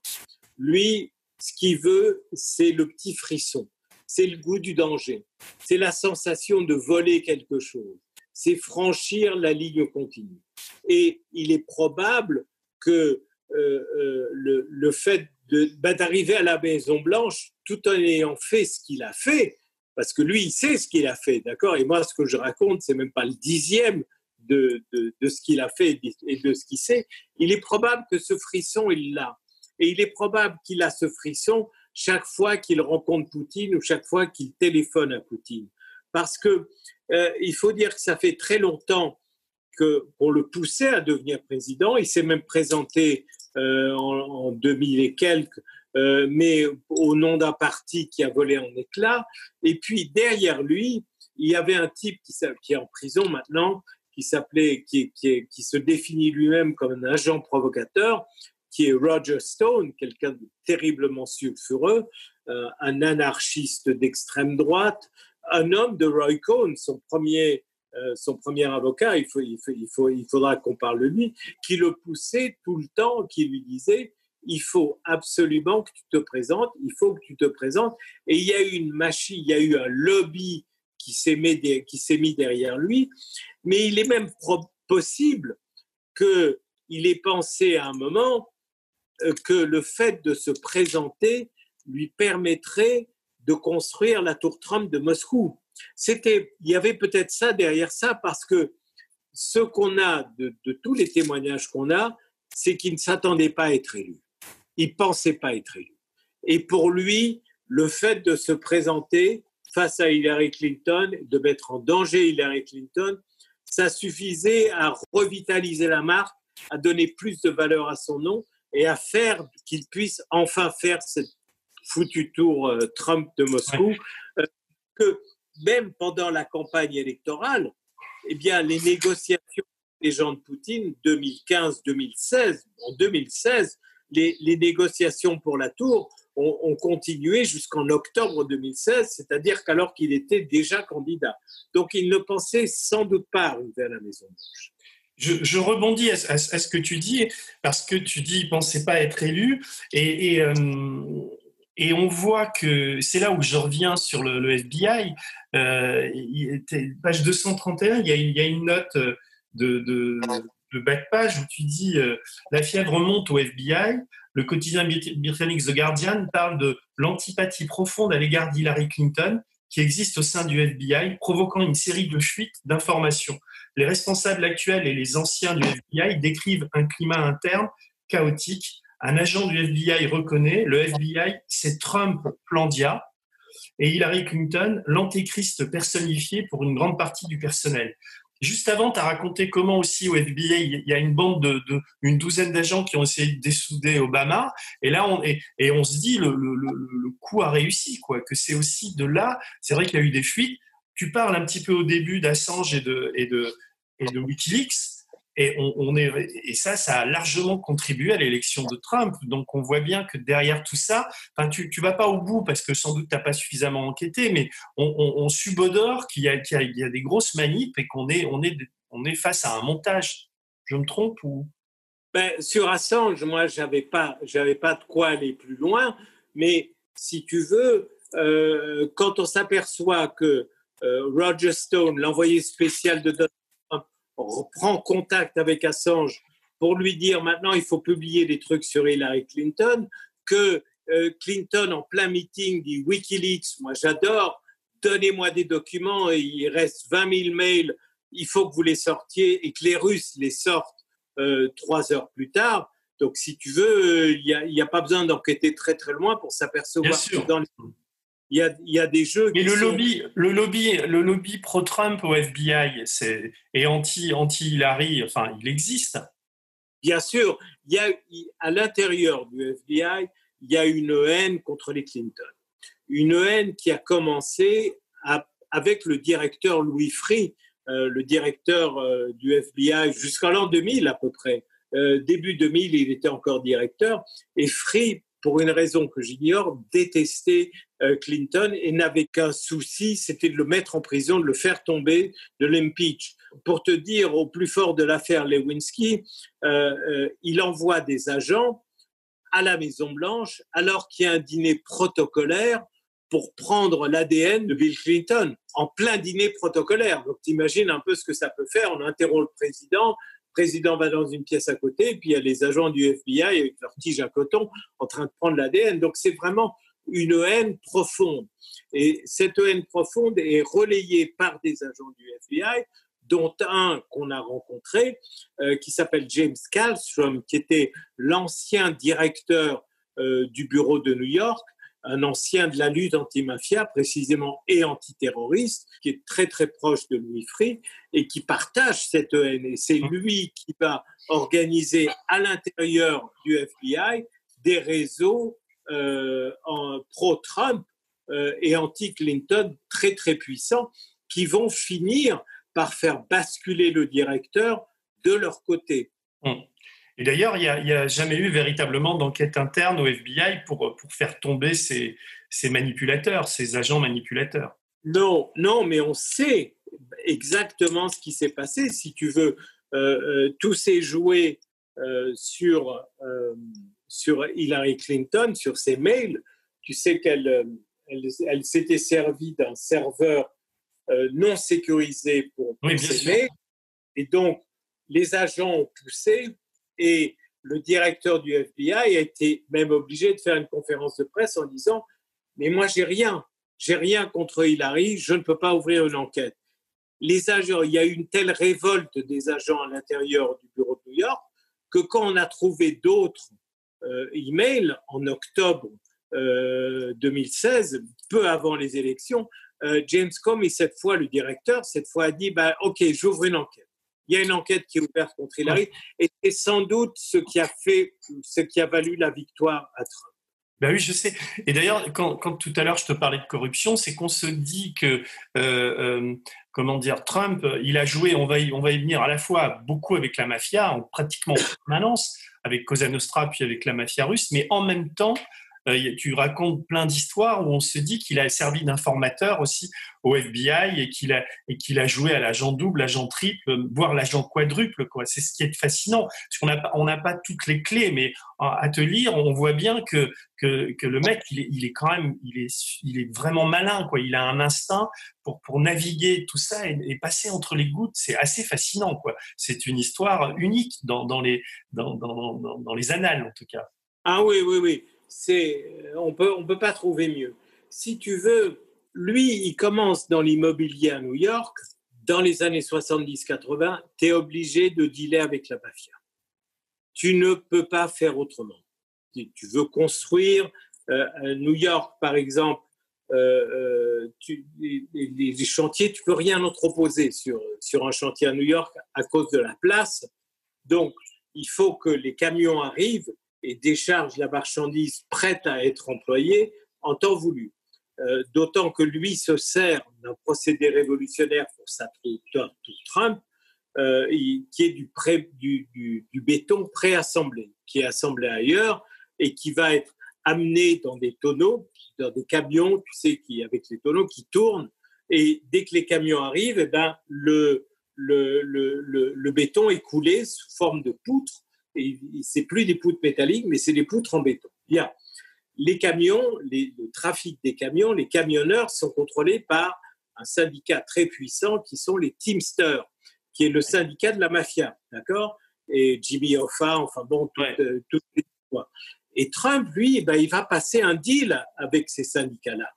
Lui, ce qu'il veut, c'est le petit frisson, c'est le goût du danger, c'est la sensation de voler quelque chose, c'est franchir la ligne continue. Et il est probable que euh, euh, le, fait bah, d'arriver à la Maison Blanche tout en ayant fait ce qu'il a fait, parce que lui, il sait ce qu'il a fait, d'accord? Et moi, ce que je raconte, c'est même pas le dixième de, de ce qu'il a fait et de ce qu'il sait. Il est probable que ce frisson, il l'a. Et il est probable qu'il a ce frisson chaque fois qu'il rencontre Poutine ou chaque fois qu'il téléphone à Poutine. Parce que euh, il faut dire que ça fait très longtemps pour le pousser à devenir président, il s'est même présenté euh, en, en 2000 et quelques, euh, mais au nom d'un parti qui a volé en éclats. Et puis derrière lui, il y avait un type qui, est en prison maintenant, qui s'appelait, qui se définit lui-même comme un agent provocateur, qui est Roger Stone, quelqu'un de terriblement sulfureux, euh, un anarchiste d'extrême droite, un homme de Roy Cohn, son premier, euh, son premier avocat, il, faut, il, faut, il, faut, il faudra qu'on parle de lui, qui le poussait tout le temps, qui lui disait il faut absolument que tu te présentes, il faut que tu te présentes. Et il y a eu une machine, il y a eu un lobby qui s'est mis, mis derrière lui, mais il est même possible qu'il ait pensé à un moment que le fait de se présenter lui permettrait de construire la tour Trump de Moscou. C'était, il y avait peut-être ça derrière ça parce que ce qu'on a de, de, tous les témoignages qu'on a, c'est qu'il ne s'attendait pas à être élu. Il pensait pas être élu. Et pour lui, le fait de se présenter face à Hillary Clinton, de mettre en danger Hillary Clinton, ça suffisait à revitaliser la marque, à donner plus de valeur à son nom et à faire qu'il puisse enfin faire cette foutu tour euh, Trump de Moscou, euh, que même pendant la campagne électorale, eh bien, les négociations des gens de Poutine, 2015-2016, en 2016, les, les, négociations pour la tour ont, ont continué jusqu'en octobre 2016, c'est-à-dire qu'alors qu'il était déjà candidat. Donc il ne pensait sans doute pas arriver à la Maison-Blanche. Je, rebondis à, ce que tu dis, parce que tu dis qu'il ne pas être élu, euh, et on voit que c'est là où je reviens sur le, FBI. Euh, page 231, il y, a, une note de, de, bas page où tu dis euh, la fièvre monte au FBI. Le quotidien britannique The Guardian parle de l'antipathie profonde à l'égard d'Hillary Clinton qui existe au sein du FBI, provoquant une série de fuites d'informations. Les responsables actuels et les anciens du FBI décrivent un climat interne chaotique un agent du FBI reconnaît, le FBI, c'est Trump Plandia et Hillary Clinton, l'antéchrist personnifié pour une grande partie du personnel. Juste avant, tu as raconté comment aussi au FBI, il y a une bande de, une douzaine d'agents qui ont essayé de dessouder Obama. Et là, on, et, on se dit, le, le, coup a réussi, quoi. Que c'est aussi de là, c'est vrai qu'il y a eu des fuites. Tu parles un petit peu au début d'Assange et de, et de Wikileaks. Et, on, est, et ça, ça a largement contribué à l'élection de Trump. Donc, on voit bien que derrière tout ça, enfin, tu ne vas pas au bout parce que sans doute tu n'as pas suffisamment enquêté, mais on, on, on subodore qu'il y, y, y, a des grosses manips et qu'on est, on est, on est face à un montage. Je me trompe ou? Ben, Sur Assange, moi, je n'avais pas, pas de quoi aller plus loin, mais si tu veux, euh, quand on s'aperçoit que euh, Roger Stone, l'envoyé spécial de Donald reprend contact avec Assange pour lui dire maintenant il faut publier des trucs sur Hillary Clinton, que euh, Clinton en plein meeting dit Wikileaks, moi j'adore, donnez-moi des documents, et il reste 20 000 mails, il faut que vous les sortiez et que les Russes les sortent euh, trois heures plus tard. Donc si tu veux, il n'y a, a, pas besoin d'enquêter très très loin pour s'apercevoir que dans les il y a, il y a des jeux. Mais le, sont... lobby, le, lobby, le lobby pro-Trump au FBI et anti, anti-Hillary, enfin, il existe. Bien sûr, il y a, à l'intérieur du FBI, il y a une haine contre les Clinton. Une haine qui a commencé à, avec le directeur Louis Free, euh, le directeur euh, du FBI jusqu'en l'an 2000 à peu près. Euh, début 2000, il était encore directeur. Et Free pour une raison que j'ignore, détestait euh, Clinton et n'avait qu'un souci, c'était de le mettre en prison, de le faire tomber, de l'impeach. Pour te dire, au plus fort de l'affaire Lewinsky, euh, euh, il envoie des agents à la Maison-Blanche alors qu'il y a un dîner protocolaire pour prendre l'ADN de Bill Clinton en plein dîner protocolaire. Donc, t'imagines un peu ce que ça peut faire. On interrompt le président, président va dans une pièce à côté, et puis il y a les agents du FBI avec leur tige à coton en train de prendre l'ADN. Donc c'est vraiment une haine profonde. Et cette haine profonde est relayée par des agents du FBI, dont un qu'on a rencontré, euh, qui s'appelle James Kallstrom, qui était l'ancien directeur euh, du bureau de New York, un ancien de la lutte antimafia, précisément, et antiterroriste, qui est très très proche de Louis Free et qui partage cette haine. Et c'est lui qui va organiser à l'intérieur du FBI des réseaux euh, pro-Trump euh, et anti-Clinton très très puissants qui vont finir par faire basculer le directeur de leur côté. Hum. Et d'ailleurs, il n'y a, a, jamais eu véritablement d'enquête interne au FBI pour, pour faire tomber ces, ces, manipulateurs, ces agents manipulateurs. Non, non, mais on sait exactement ce qui s'est passé. Si tu veux, euh, euh, tout s'est joué euh, sur, euh, sur Hillary Clinton, sur ses mails. Tu sais qu'elle elle, elle s'était servie d'un serveur non sécurisé pour, pour oui, ses mails. Et donc, les agents ont poussé et le directeur du FBI a été même obligé de faire une conférence de presse en disant Mais moi, j'ai rien. J'ai rien contre Hillary. Je ne peux pas ouvrir une enquête. Les agents, il y a eu une telle révolte des agents à l'intérieur du bureau de New York que quand on a trouvé d'autres euh, emails en octobre 2016, peu avant les élections, James Comey, cette fois le directeur, cette fois a dit bah, Ok, j'ouvre une enquête. Il y a une enquête qui est ouverte contre Hillary et c'est sans doute ce qui a fait, ce qui a valu la victoire à Trump. Ben oui, je sais. Et d'ailleurs, quand, tout à l'heure je te parlais de corruption, c'est qu'on se dit que, euh, euh, comment dire, Trump, il a joué, on va, y, on va y venir à la fois beaucoup avec la mafia, en pratiquement en permanence, avec Cosa Nostra, puis avec la mafia russe, mais en même temps, euh, tu racontes plein d'histoires où on se dit qu'il a servi d'informateur aussi au FBI et qu'il a, et a joué à l'agent double, l'agent triple, voire l'agent quadruple. C'est ce qui est fascinant. Parce qu'on n'a on n'a pas toutes les clés, mais à te lire, on voit bien que, que, le mec, il est, quand même, il est, il est vraiment malin. Quoi. Il a un instinct pour, pour naviguer tout ça et, passer entre les gouttes. C'est assez fascinant. Quoi. C'est une histoire unique dans, les, dans les annales, en tout cas. Ah oui, oui, oui c'est, on peut, peut pas trouver mieux. Si tu veux, lui, il commence dans l'immobilier à New York. Dans les années 70-80, tu es obligé de dealer avec la mafia. Tu ne peux pas faire autrement. Tu veux construire euh, New York, par exemple, euh, euh, les, chantiers, tu peux rien entreposer sur, sur un chantier à New York à cause de la place. Donc, il faut que les camions arrivent et décharge la marchandise prête à être employée en temps voulu. Euh, d'autant que lui se sert d'un procédé révolutionnaire pour sa tour Trump, euh, qui est du, pré, du, du, du, béton préassemblé, qui est assemblé ailleurs et qui va être amené dans des tonneaux, dans des camions, tu sais, avec les tonneaux qui tournent. Et dès que les camions arrivent, eh ben, le, le béton est coulé sous forme de poutre c'est plus des poutres métalliques, mais c'est des poutres en béton. Bien. Les camions, le trafic des camions, les camionneurs sont contrôlés par un syndicat très puissant qui sont les Teamsters, qui est le syndicat de la mafia, d'accord? Et Jimmy Hoffa, enfin bon, toutes, les fois. Et Trump, lui, eh ben, il va passer un deal avec ces syndicats-là,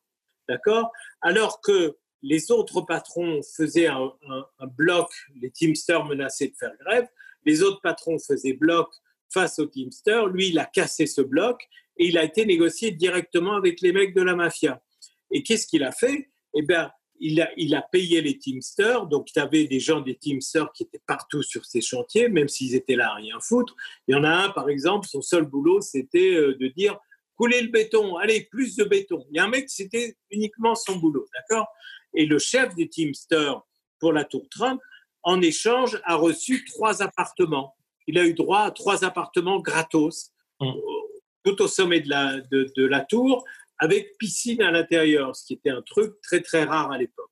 d'accord? Alors que les autres patrons faisaient un, un bloc, les Teamsters menaçaient de faire grève, les autres patrons faisaient bloc face aux Teamsters. Lui, il a cassé ce bloc et il a été négocié directement avec les mecs de la mafia. Et qu'est-ce qu'il a fait? Eh bien, il a, il a payé les Teamsters. Donc, il y avait des gens des Teamsters qui étaient partout sur ces chantiers, même s'ils étaient là à rien foutre. Il y en a un, par exemple, son seul boulot, c'était euh, de dire couler le béton, allez, plus de béton. Il y a un mec, c'était uniquement son boulot, d'accord? Et le chef des Teamsters pour la Tour Trump, en échange, a reçu trois appartements. Il a eu droit à trois appartements gratos, mmh. tout au sommet de la, de, la tour, avec piscine à l'intérieur, ce qui était un truc très très rare à l'époque.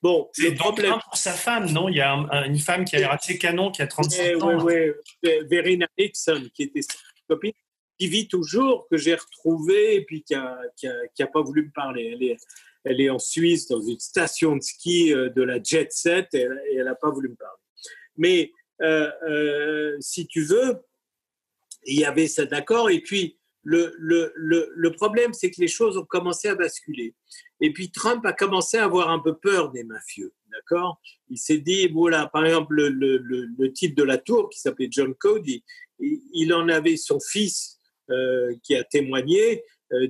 Bon, c'est problème pour sa femme, non? Il y a une femme qui a raté canon, qui a 35 ans. Oui, oui, Verena Nixon, qui était sa copine, qui vit toujours, que j'ai retrouvée et puis qui n'a qui a, pas voulu me parler. Elle est, elle est en Suisse dans une station de ski euh, de la Jet Set et elle n'a pas voulu me parler. Mais euh, euh, si tu veux, il y avait ça d'accord. Et puis, le, problème, c'est que les choses ont commencé à basculer. Et puis, Trump a commencé à avoir un peu peur des mafieux. D'accord Il s'est dit, voilà, par exemple, le, le, type de la tour qui s'appelait John Cody, il, en avait son fils qui a témoigné,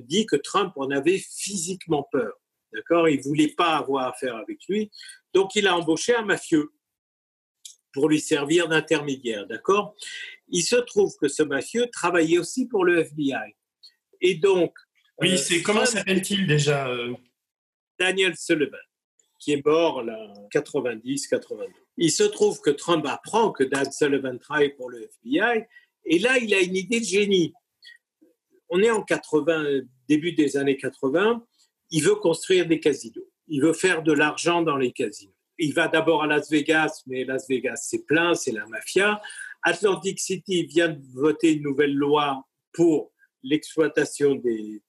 dit que Trump en avait physiquement peur. D'accord? Il voulait pas avoir affaire avec lui. Donc, il a embauché un mafieux pour lui servir d'intermédiaire. D'accord? Il se trouve que ce mafieux travaillait aussi pour le FBI. Et donc. Oui, euh, c'est comment s'appelle-t-il déjà euh? Daniel Sullivan, qui est mort là, 90-92. Il se trouve que Trump apprend que Dan Sullivan travaille pour le FBI. Et là, il a une idée de génie. On est en 80, début des années 80 il veut construire des casinos. Il veut faire de l'argent dans les casinos. Il va d'abord à Las Vegas, mais Las Vegas, c'est plein, c'est la mafia. Atlantic City vient de voter une nouvelle loi pour l'exploitation des,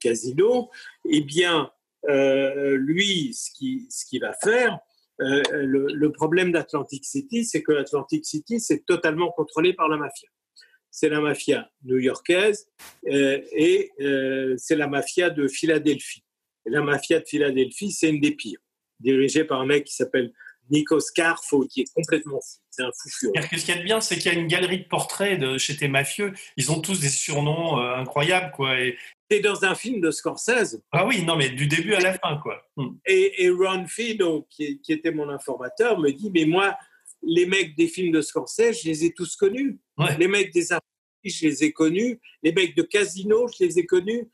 casinos. Eh bien, euh, lui, ce qu'il ce va faire, euh, le, problème d'Atlantic City, c'est que Atlantic City, c'est totalement contrôlé par la mafia c'est la mafia new-yorkaise euh, et c'est la mafia de Philadelphie la mafia de Philadelphie, c'est une des pires, dirigée par un mec qui s'appelle Nikos Karfo, qui est complètement fou. C'est un fou furieux. Ce qu'il y a de bien, c'est qu'il y a une galerie de portraits de, chez tes mafieux. Ils ont tous des surnoms euh, incroyables, quoi. Et... C'est dans un film de Scorsese. Ah oui, non, mais du début à la fin, quoi. Hmm. Et, Ron Fino, qui, qui, était mon informateur, me dit, mais moi, les mecs des films de Scorsese, je les ai tous connus. Les mecs des je les ai connus. Les mecs de Casino, je les ai connus.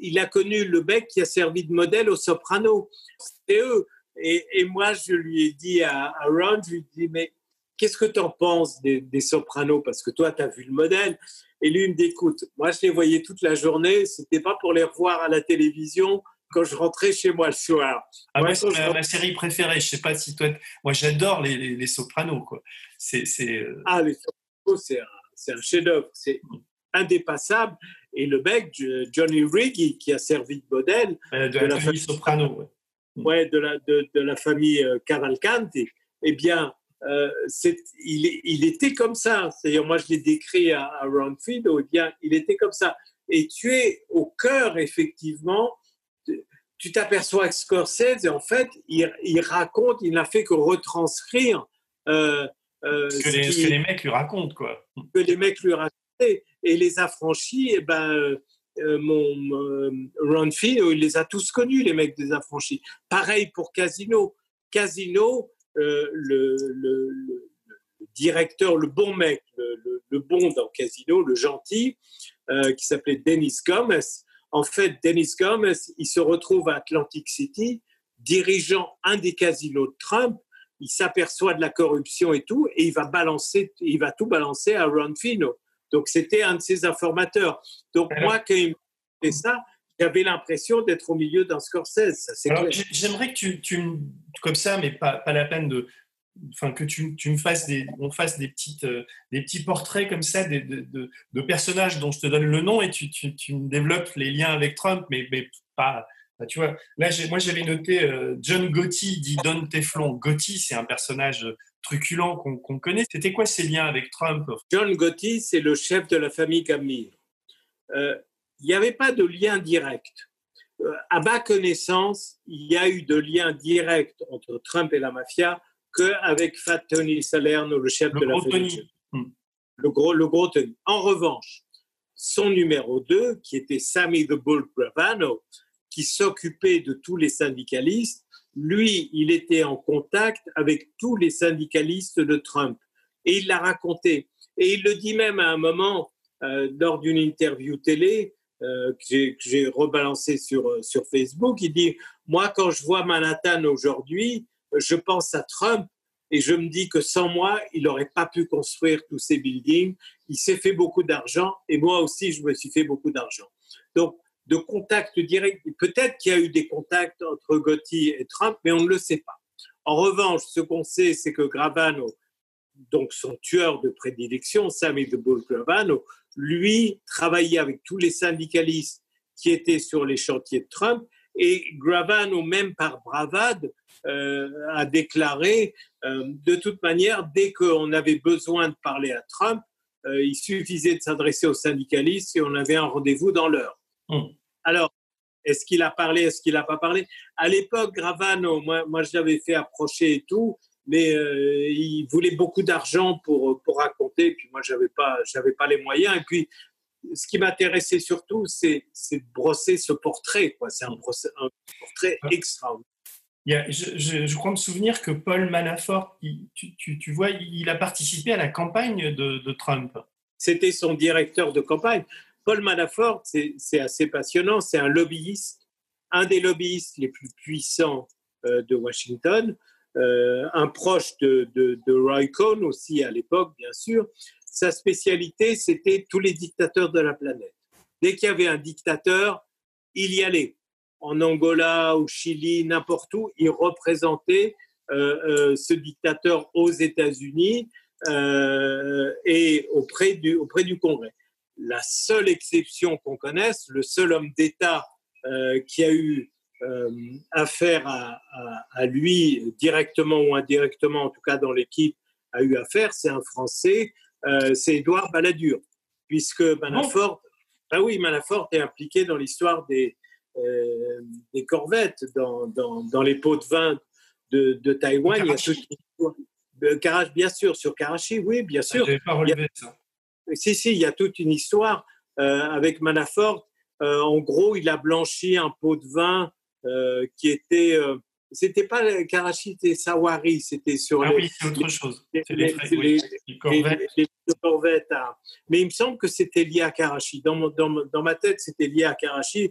Il a connu le mec qui a servi de modèle au Soprano. C'était eux. Et, moi, je lui ai dit à, Ron, je lui ai dit, mais qu'est-ce que tu en penses des, Sopranos? Parce que toi, tu as vu le modèle. Et lui, il me dit, écoute, moi, je les voyais toute la journée. C'était pas pour les revoir à la télévision quand je rentrais chez moi le soir. Ah ouais, c'est ma, série préférée. Je sais pas si toi, moi j'adore les, les, Sopranos quoi. C'est, euh, Ah les Sopranos, c'est un, un chef-d'œuvre, c'est indépassable. Et le mec, Johnny Riggy, qui a servi de modèle euh, de, la, famille Soprano, ouais. de la de, de, la famille euh, Cavalcanti, eh bien, il, il, était comme ça. C'est-à-dire, moi, je l'ai décrit à, à Ron Fido, eh bien, il était comme ça. Et tu es au cœur, effectivement, tu t'aperçois que Scorsese, en fait, il, raconte, il n'a fait que retranscrire euh, euh, ce, que les, mecs lui racontent, quoi. Que les mecs lui racontent. Et les affranchis, eh ben, euh, mon Ron Finn, il les a tous connus, les mecs des affranchis. Pareil pour Casino. Casino, le, directeur, le bon mec, le, le, bon dans Casino, le gentil, qui s'appelait Dennis Gomez, en fait, Dennis Gomez, il se retrouve à Atlantic City, dirigeant un des casinos de Trump. Il s'aperçoit de la corruption et tout, et il va balancer, il va tout balancer à Ron Fino. Donc, c'était un de ses informateurs. Donc, moi, quand il fait ça, j'avais l'impression d'être au milieu d'un Scorsese. J'aimerais que tu, tu, comme ça, mais pas, pas la peine de, enfin que tu, tu, me fasses des, on fasse des petites, euh, des petits portraits comme ça de, de, de, personnages dont je te donne le nom et tu, tu, tu me développes les liens avec Trump, mais, mais pas. Tu vois, là, moi j'avais noté euh, John Gotti, dit Don Teflon. Gotti, c'est un personnage truculent qu'on connaît. C'était quoi ses liens avec Trump John Gotti, c'est le chef de la famille Camille. Euh, il n'y avait pas de lien direct. à ma connaissance, il y a eu de lien direct entre Trump et la mafia qu'avec Fat Tony Salerno, le chef de la Fédération. Hmm. Le gros, le gros Tony. En revanche, son numéro 2, qui était Sammy the Bull Gravano, qui s'occupait de tous les syndicalistes, lui, il était en contact avec tous les syndicalistes de Trump. Et il l'a raconté. Et il le dit même à un moment, euh, lors d'une interview télé, euh, que j'ai rebalancé sur, euh, sur Facebook, il dit, moi, quand je vois Manhattan aujourd'hui, je pense à Trump et je me dis que sans moi, il n'aurait pas pu construire tous ces buildings. Il s'est fait beaucoup d'argent et moi aussi, je me suis fait beaucoup d'argent. Donc, de contact direct, peut-être qu'il y a eu des contacts entre Gotti et Trump, mais on ne le sait pas. En revanche, ce qu'on sait, c'est que Gravano, donc son tueur de prédilection, Sammy de Bull Gravano, lui travaillait avec tous les syndicalistes qui étaient sur les chantiers de Trump et Gravano, même par bravade, euh, a déclaré, euh, de toute manière, dès qu'on avait besoin de parler à Trump, euh, il suffisait de s'adresser aux syndicalistes et on avait un rendez-vous dans l'heure. Hmm. Alors, est-ce qu'il a parlé, est-ce qu'il n'a pas parlé? À l'époque, Gravano, moi, moi je l'avais fait approcher et tout, mais il voulait beaucoup d'argent pour, pour raconter, puis moi, je n'avais pas, pas les moyens. Et puis, ce qui m'intéressait surtout, c'est de brosser ce portrait. C'est un, un, portrait extraordinaire je, crois me souvenir que Paul Manafort, tu, vois, il a participé à la campagne de, Trump. C'était son directeur de campagne. Paul Manafort, c'est assez passionnant, c'est un lobbyiste, un des lobbyistes les plus puissants euh, de Washington, euh, un proche de, de, Roy Cohn aussi à l'époque, bien sûr. Sa spécialité, c'était tous les dictateurs de la planète. Dès qu'il y avait un dictateur, il y allait en Angola, au Chili, n'importe où, il représentait euh, ce dictateur aux États-Unis et auprès du, auprès du Congrès. La seule exception qu'on connaisse, le seul homme d'État qui a eu affaire à, à, lui directement ou indirectement, en tout cas dans l'équipe, a eu affaire, c'est un Français, c'est Édouard Balladur, puisque Manafort, ah oui, Manafort est impliqué dans l'histoire des, euh, des corvettes dans, dans, les pots de vin de, de Taïwan. Il y a bien sûr, sur Karachi, oui, bien sûr. Je pas relevé ça. Si, si, il y a toute une histoire euh, avec Manafort. Euh, en gros, il a blanchi un pot de vin euh, qui était. C'était pas Karachi, c'était Sawari, c'était sur ah les, oui, c'est autre chose. C'est les, oui, les- corvettes. les- les corvettes, hein. Mais il me semble que c'était lié à Karachi. Dans, mon- dans, dans ma tête, c'était lié à Karachi,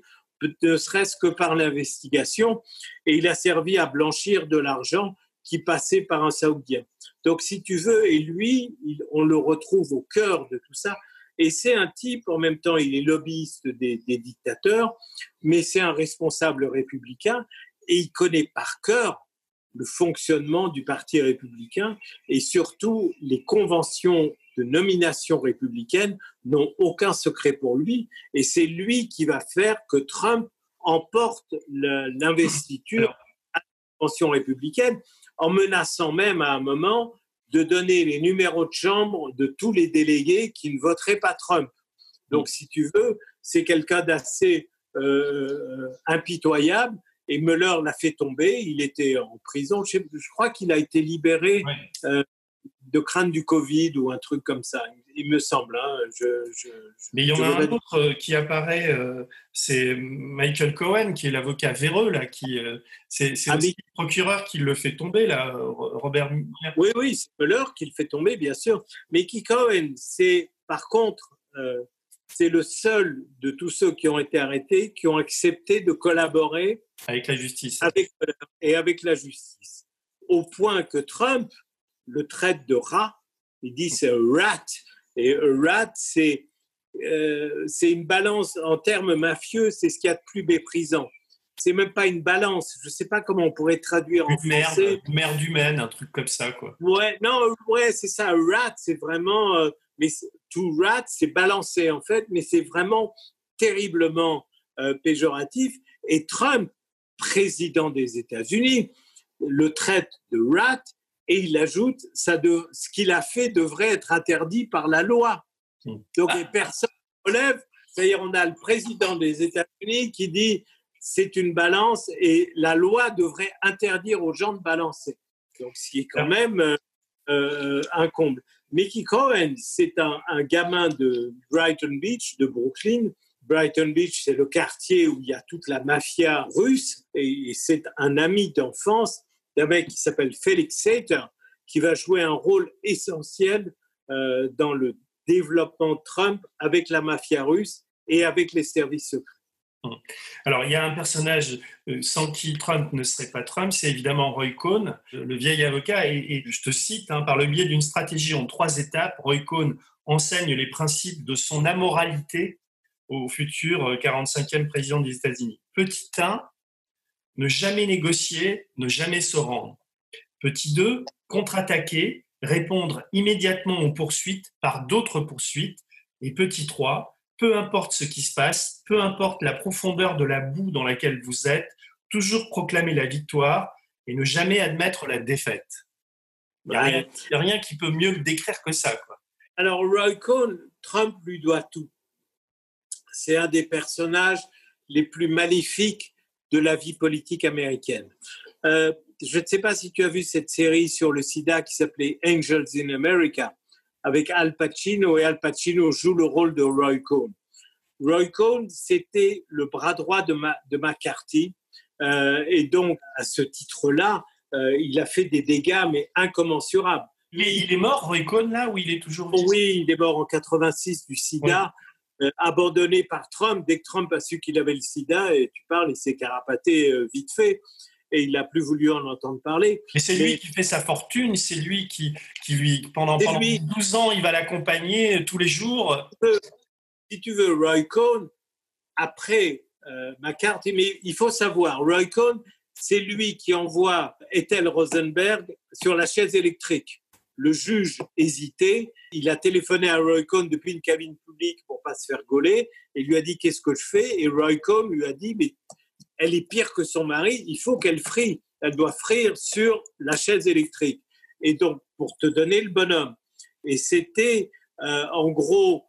ne serait-ce que par l'investigation. Et il a servi à blanchir de l'argent qui passait par un Saoudien. Donc, si tu veux, et lui, il- on le retrouve au cœur de tout ça. Et c'est un type, en même temps, il est lobbyiste des, des dictateurs, mais c'est un responsable républicain et il connaît par cœur le fonctionnement du Parti républicain et surtout les conventions de nomination républicaine n'ont aucun secret pour lui et c'est lui qui va faire que Trump emporte l'investiture à la convention républicaine en menaçant même à un moment de donner les numéros de chambre de tous les délégués qui ne voteraient pas Trump. Donc, si tu veux, c'est quelqu'un d'assez euh, impitoyable. Et Mueller l'a fait tomber. Il était en prison. Je, crois qu'il a été libéré Ouais. De crainte du Covid ou un truc comme ça. Il me semble. hein. Je, je- je- Mais il y en a un autre euh, qui apparaît, euh, c'est Michael Cohen, qui est l'avocat véreux, là, qui, euh, c'est Ah oui. le procureur qui le fait tomber, là, Ro- Robert Mueller. Oui, oui, c'est Mueller qui le fait tomber, bien sûr. Mais Mickey Cohen, c'est par contre, euh, c'est le seul de tous ceux qui ont été arrêtés qui ont accepté de collaborer avec la justice. avec et avec la justice. Au point que Trump le traite de rat. Il dit c'est rat. Et rat, c'est euh, c'est une balance en termes mafieux, c'est ce qu'il y a de plus méprisant. C'est même pas une balance. Je sais pas comment on pourrait traduire en merde, français. une merde humaine, un truc comme ça, quoi. Ouais, non, ouais, c'est ça. Rat, c'est vraiment. euh, mais c'est- to rat, c'est balancé en fait, mais c'est vraiment terriblement euh, péjoratif. Et Trump, président des États-Unis, le traite de rat et il ajoute ça de, ce qu'il a fait devrait être interdit par la loi. Mm. Donc et personne ne relève. C'est-à-dire, on a le président des États-Unis qui dit c'est une balance et la loi devrait interdire aux gens de balancer. Donc, ce qui est quand même euh, euh, un comble. Mickey Cohen, c'est un, un gamin de Brighton Beach, de Brooklyn. Brighton Beach, c'est le quartier où il y a toute la mafia russe et, et c'est un ami d'enfance d'un mec qui s'appelle Felix Sater qui va jouer un rôle essentiel euh, dans le développement Trump avec la mafia russe et avec les services secrets. Alors, il y a un personnage euh, sans qui Trump ne serait pas Trump, c'est évidemment Roy Cohn, euh, le vieil avocat. Et, je te cite, hein, par le biais d'une stratégie en trois étapes, Roy Cohn enseigne les principes de son amoralité au futur euh, 45e président des États-Unis. Petit 1, ne jamais négocier, ne jamais se rendre. Petit 2, contre-attaquer, répondre immédiatement aux poursuites par d'autres poursuites. Et petit 3, peu importe ce qui se passe, peu importe la profondeur de la boue dans laquelle vous êtes, toujours proclamer la victoire et ne jamais admettre la défaite. Il n'y a, rien- qui peut mieux décrire que ça. Alors, Roy Cohn, Trump lui doit tout. C'est un des personnages les plus maléfiques de la vie politique américaine. Euh, je ne sais pas si tu as vu cette série sur le sida qui s'appelait Angels in America avec Al Pacino et Al Pacino joue le rôle de Roy Cohn. Roy Cohn, c'était le bras droit de, Ma- de McCarthy euh, et donc à ce titre-là, euh, il a fait des dégâts mais incommensurables. Est, il est mort, Roy Cohn, là, ou il est toujours Oui, il est mort en 86 du sida, abandonné par Trump. Dès que Trump a su qu'il avait le sida, et tu parles, il s'est carapaté euh, vite fait, et il n'a plus voulu en entendre parler. Mais c'est lui qui fait sa fortune, c'est lui qui, qui lui, pendant, C'est pendant lui. 12 ans, il va l'accompagner tous les jours. Si tu veux, Roy Cohn, après euh, McCarthy, mais il faut savoir, Roy Cohn, c'est lui qui envoie Ethel Rosenberg sur la chaise électrique. Le juge hésitait. Il a téléphoné à Roy Cohn depuis une cabine publique pour pas se faire gauler et lui a dit qu'est-ce que je fais? Et Roy Cohn lui a dit mais elle est pire que son mari. Il faut qu'elle frie. Elle doit frire sur la chaise électrique. Et donc pour te donner le bonhomme. Et c'était euh, en gros,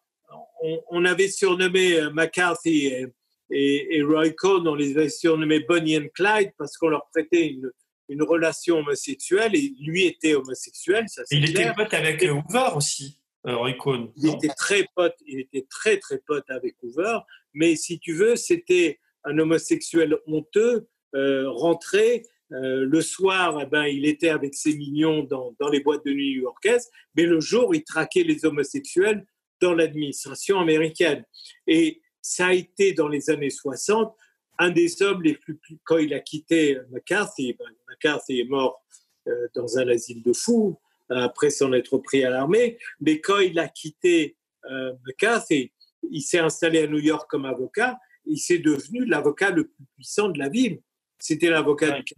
on, avait surnommé euh, McCarthy et, et, et Roy Cohn, on les avait surnommés Bonnie and Clyde parce qu'on leur prêtait une, une relation homosexuelle et lui était homosexuel. Ça, il était pote avec Hoover aussi, Roy Cohn. Il était très pote, il était très très pote avec Hoover, mais si tu veux, c'était un homosexuel honteux, rentré, le soir, eh ben, il était avec ses mignons dans, dans les boîtes de nuit new-yorkaises, mais le jour, il traquait les homosexuels dans l'administration américaine. Et ça a été dans les années 60 un des hommes les plus, quand il a quitté McCarthy, ben, McCarthy est mort euh, dans un asile de fous après s'en être pris à l'armée, mais quand il a quitté euh, McCarthy, il s'est installé à New York comme avocat, il s'est devenu l'avocat le plus puissant de la ville. C'était l'avocat du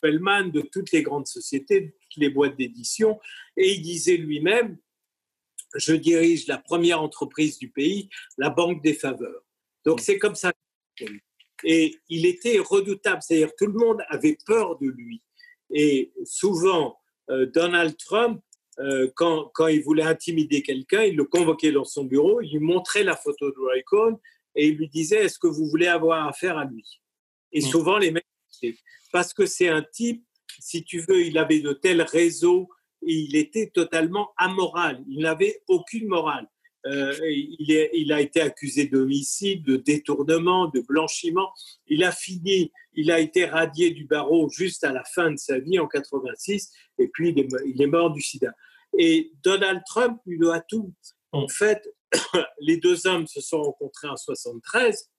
Pellman, de toutes les grandes sociétés, de toutes les boîtes d'édition, et il disait lui-même, je dirige la première entreprise du pays, la Banque des Faveurs. Donc c'est comme ça. Et il était redoutable, c'est-à-dire tout le monde avait peur de lui. Et souvent, euh, Donald Trump, euh, quand, quand, il voulait intimider quelqu'un, il le convoquait dans son bureau, il lui montrait la photo de Roy Cohn et il lui disait Est-ce que vous voulez avoir affaire à lui? Et mm. souvent, les mecs, parce que c'est un type, si tu veux, il avait de tels réseaux il était totalement amoral. Il n'avait aucune morale. Euh, il, a été accusé d'homicide, de détournement, de blanchiment. Il a fini, il a été radié du barreau juste à la fin de sa vie en 86, et puis il est, mort du sida. Et Donald Trump lui doit tout. En fait, les deux hommes se sont rencontrés en 73.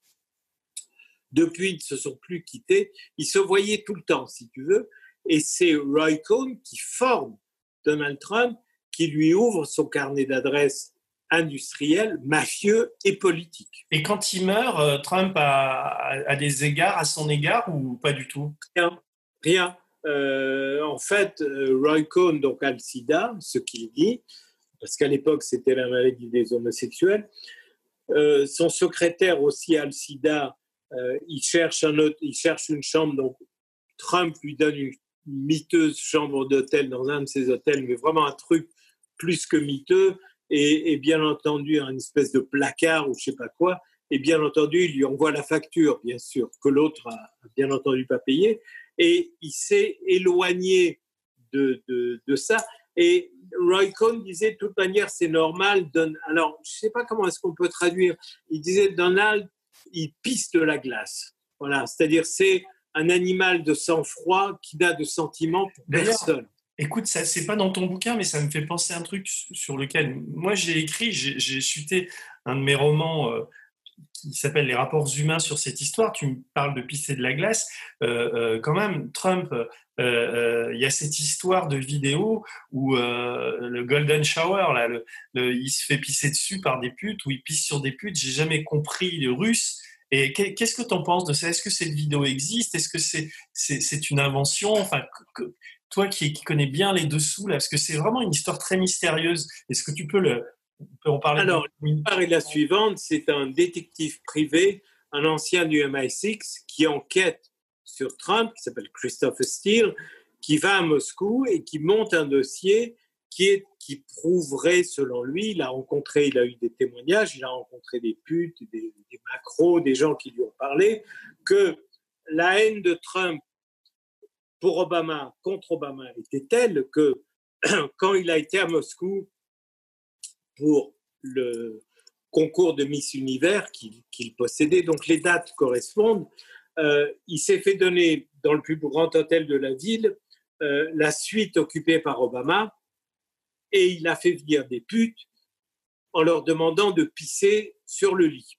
Depuis, ils ne se sont plus quittés. Ils se voyaient tout le temps, si tu veux. Et c'est Roy Cohn qui forme Donald Trump qui lui ouvre son carnet d'adresses industriel, mafieux et politique. Et quand il meurt, euh, Trump a, des égards à son égard ou pas du tout? Rien. Rien. Euh, en fait, euh, Roy Cohn donc, a le sida, ce qu'il dit, parce qu'à l'époque, c'était la maladie des homosexuels. son secrétaire aussi a le sida. il, cherche un autre, il cherche une chambre, donc Trump lui donne une miteuse chambre d'hôtel dans un de ces hôtels, mais vraiment un truc plus que miteux, et, bien entendu un espèce de placard ou je sais pas quoi, et bien entendu il lui envoie la facture, bien sûr, que l'autre a bien entendu pas payé, et il s'est éloigné de, de, ça. Et Roy Cohn disait de toute manière c'est normal. Alors je sais pas comment est-ce qu'on peut traduire. Il disait Donald, il pisse de la glace. Voilà, c'est-à-dire c'est un animal de sang-froid qui n'a de sentiments pour personne. Écoute, ça c'est pas dans ton bouquin, mais ça me fait penser à un truc sur lequel moi j'ai écrit, j'ai chuté un de mes romans euh, qui s'appelle Les rapports humains sur cette histoire. Tu me parles de pisser de la glace. Euh, euh, quand même, Trump, il y a cette histoire de vidéo où le Golden Shower, là, il se fait pisser dessus par des putes, ou il pisse sur des putes. J'ai jamais compris le russe et qu'est-ce que tu en penses de ça? Est-ce que cette vidéo existe? Est-ce que c'est une invention? Toi qui, qui, connais bien les dessous là, parce que c'est vraiment une histoire très mystérieuse. Est-ce que tu peux le en parler Alors, l'histoire est la suivante c'est un détective privé, un ancien du MI6 qui enquête sur Trump, qui s'appelle Christopher Steele, qui va à Moscou et qui monte un dossier qui, qui prouverait, selon lui, il a rencontré, il a eu des témoignages, il a rencontré des putes, des, des macros, des gens qui lui ont parlé, que la haine de Trump pour Obama, contre Obama, était telle que quand il a été à Moscou pour le concours de Miss Univers qu'il possédait, donc les dates correspondent, euh, il s'est fait donner dans le plus grand hôtel de la ville euh, la suite occupée par Obama et il a fait venir des putes en leur demandant de pisser sur le lit,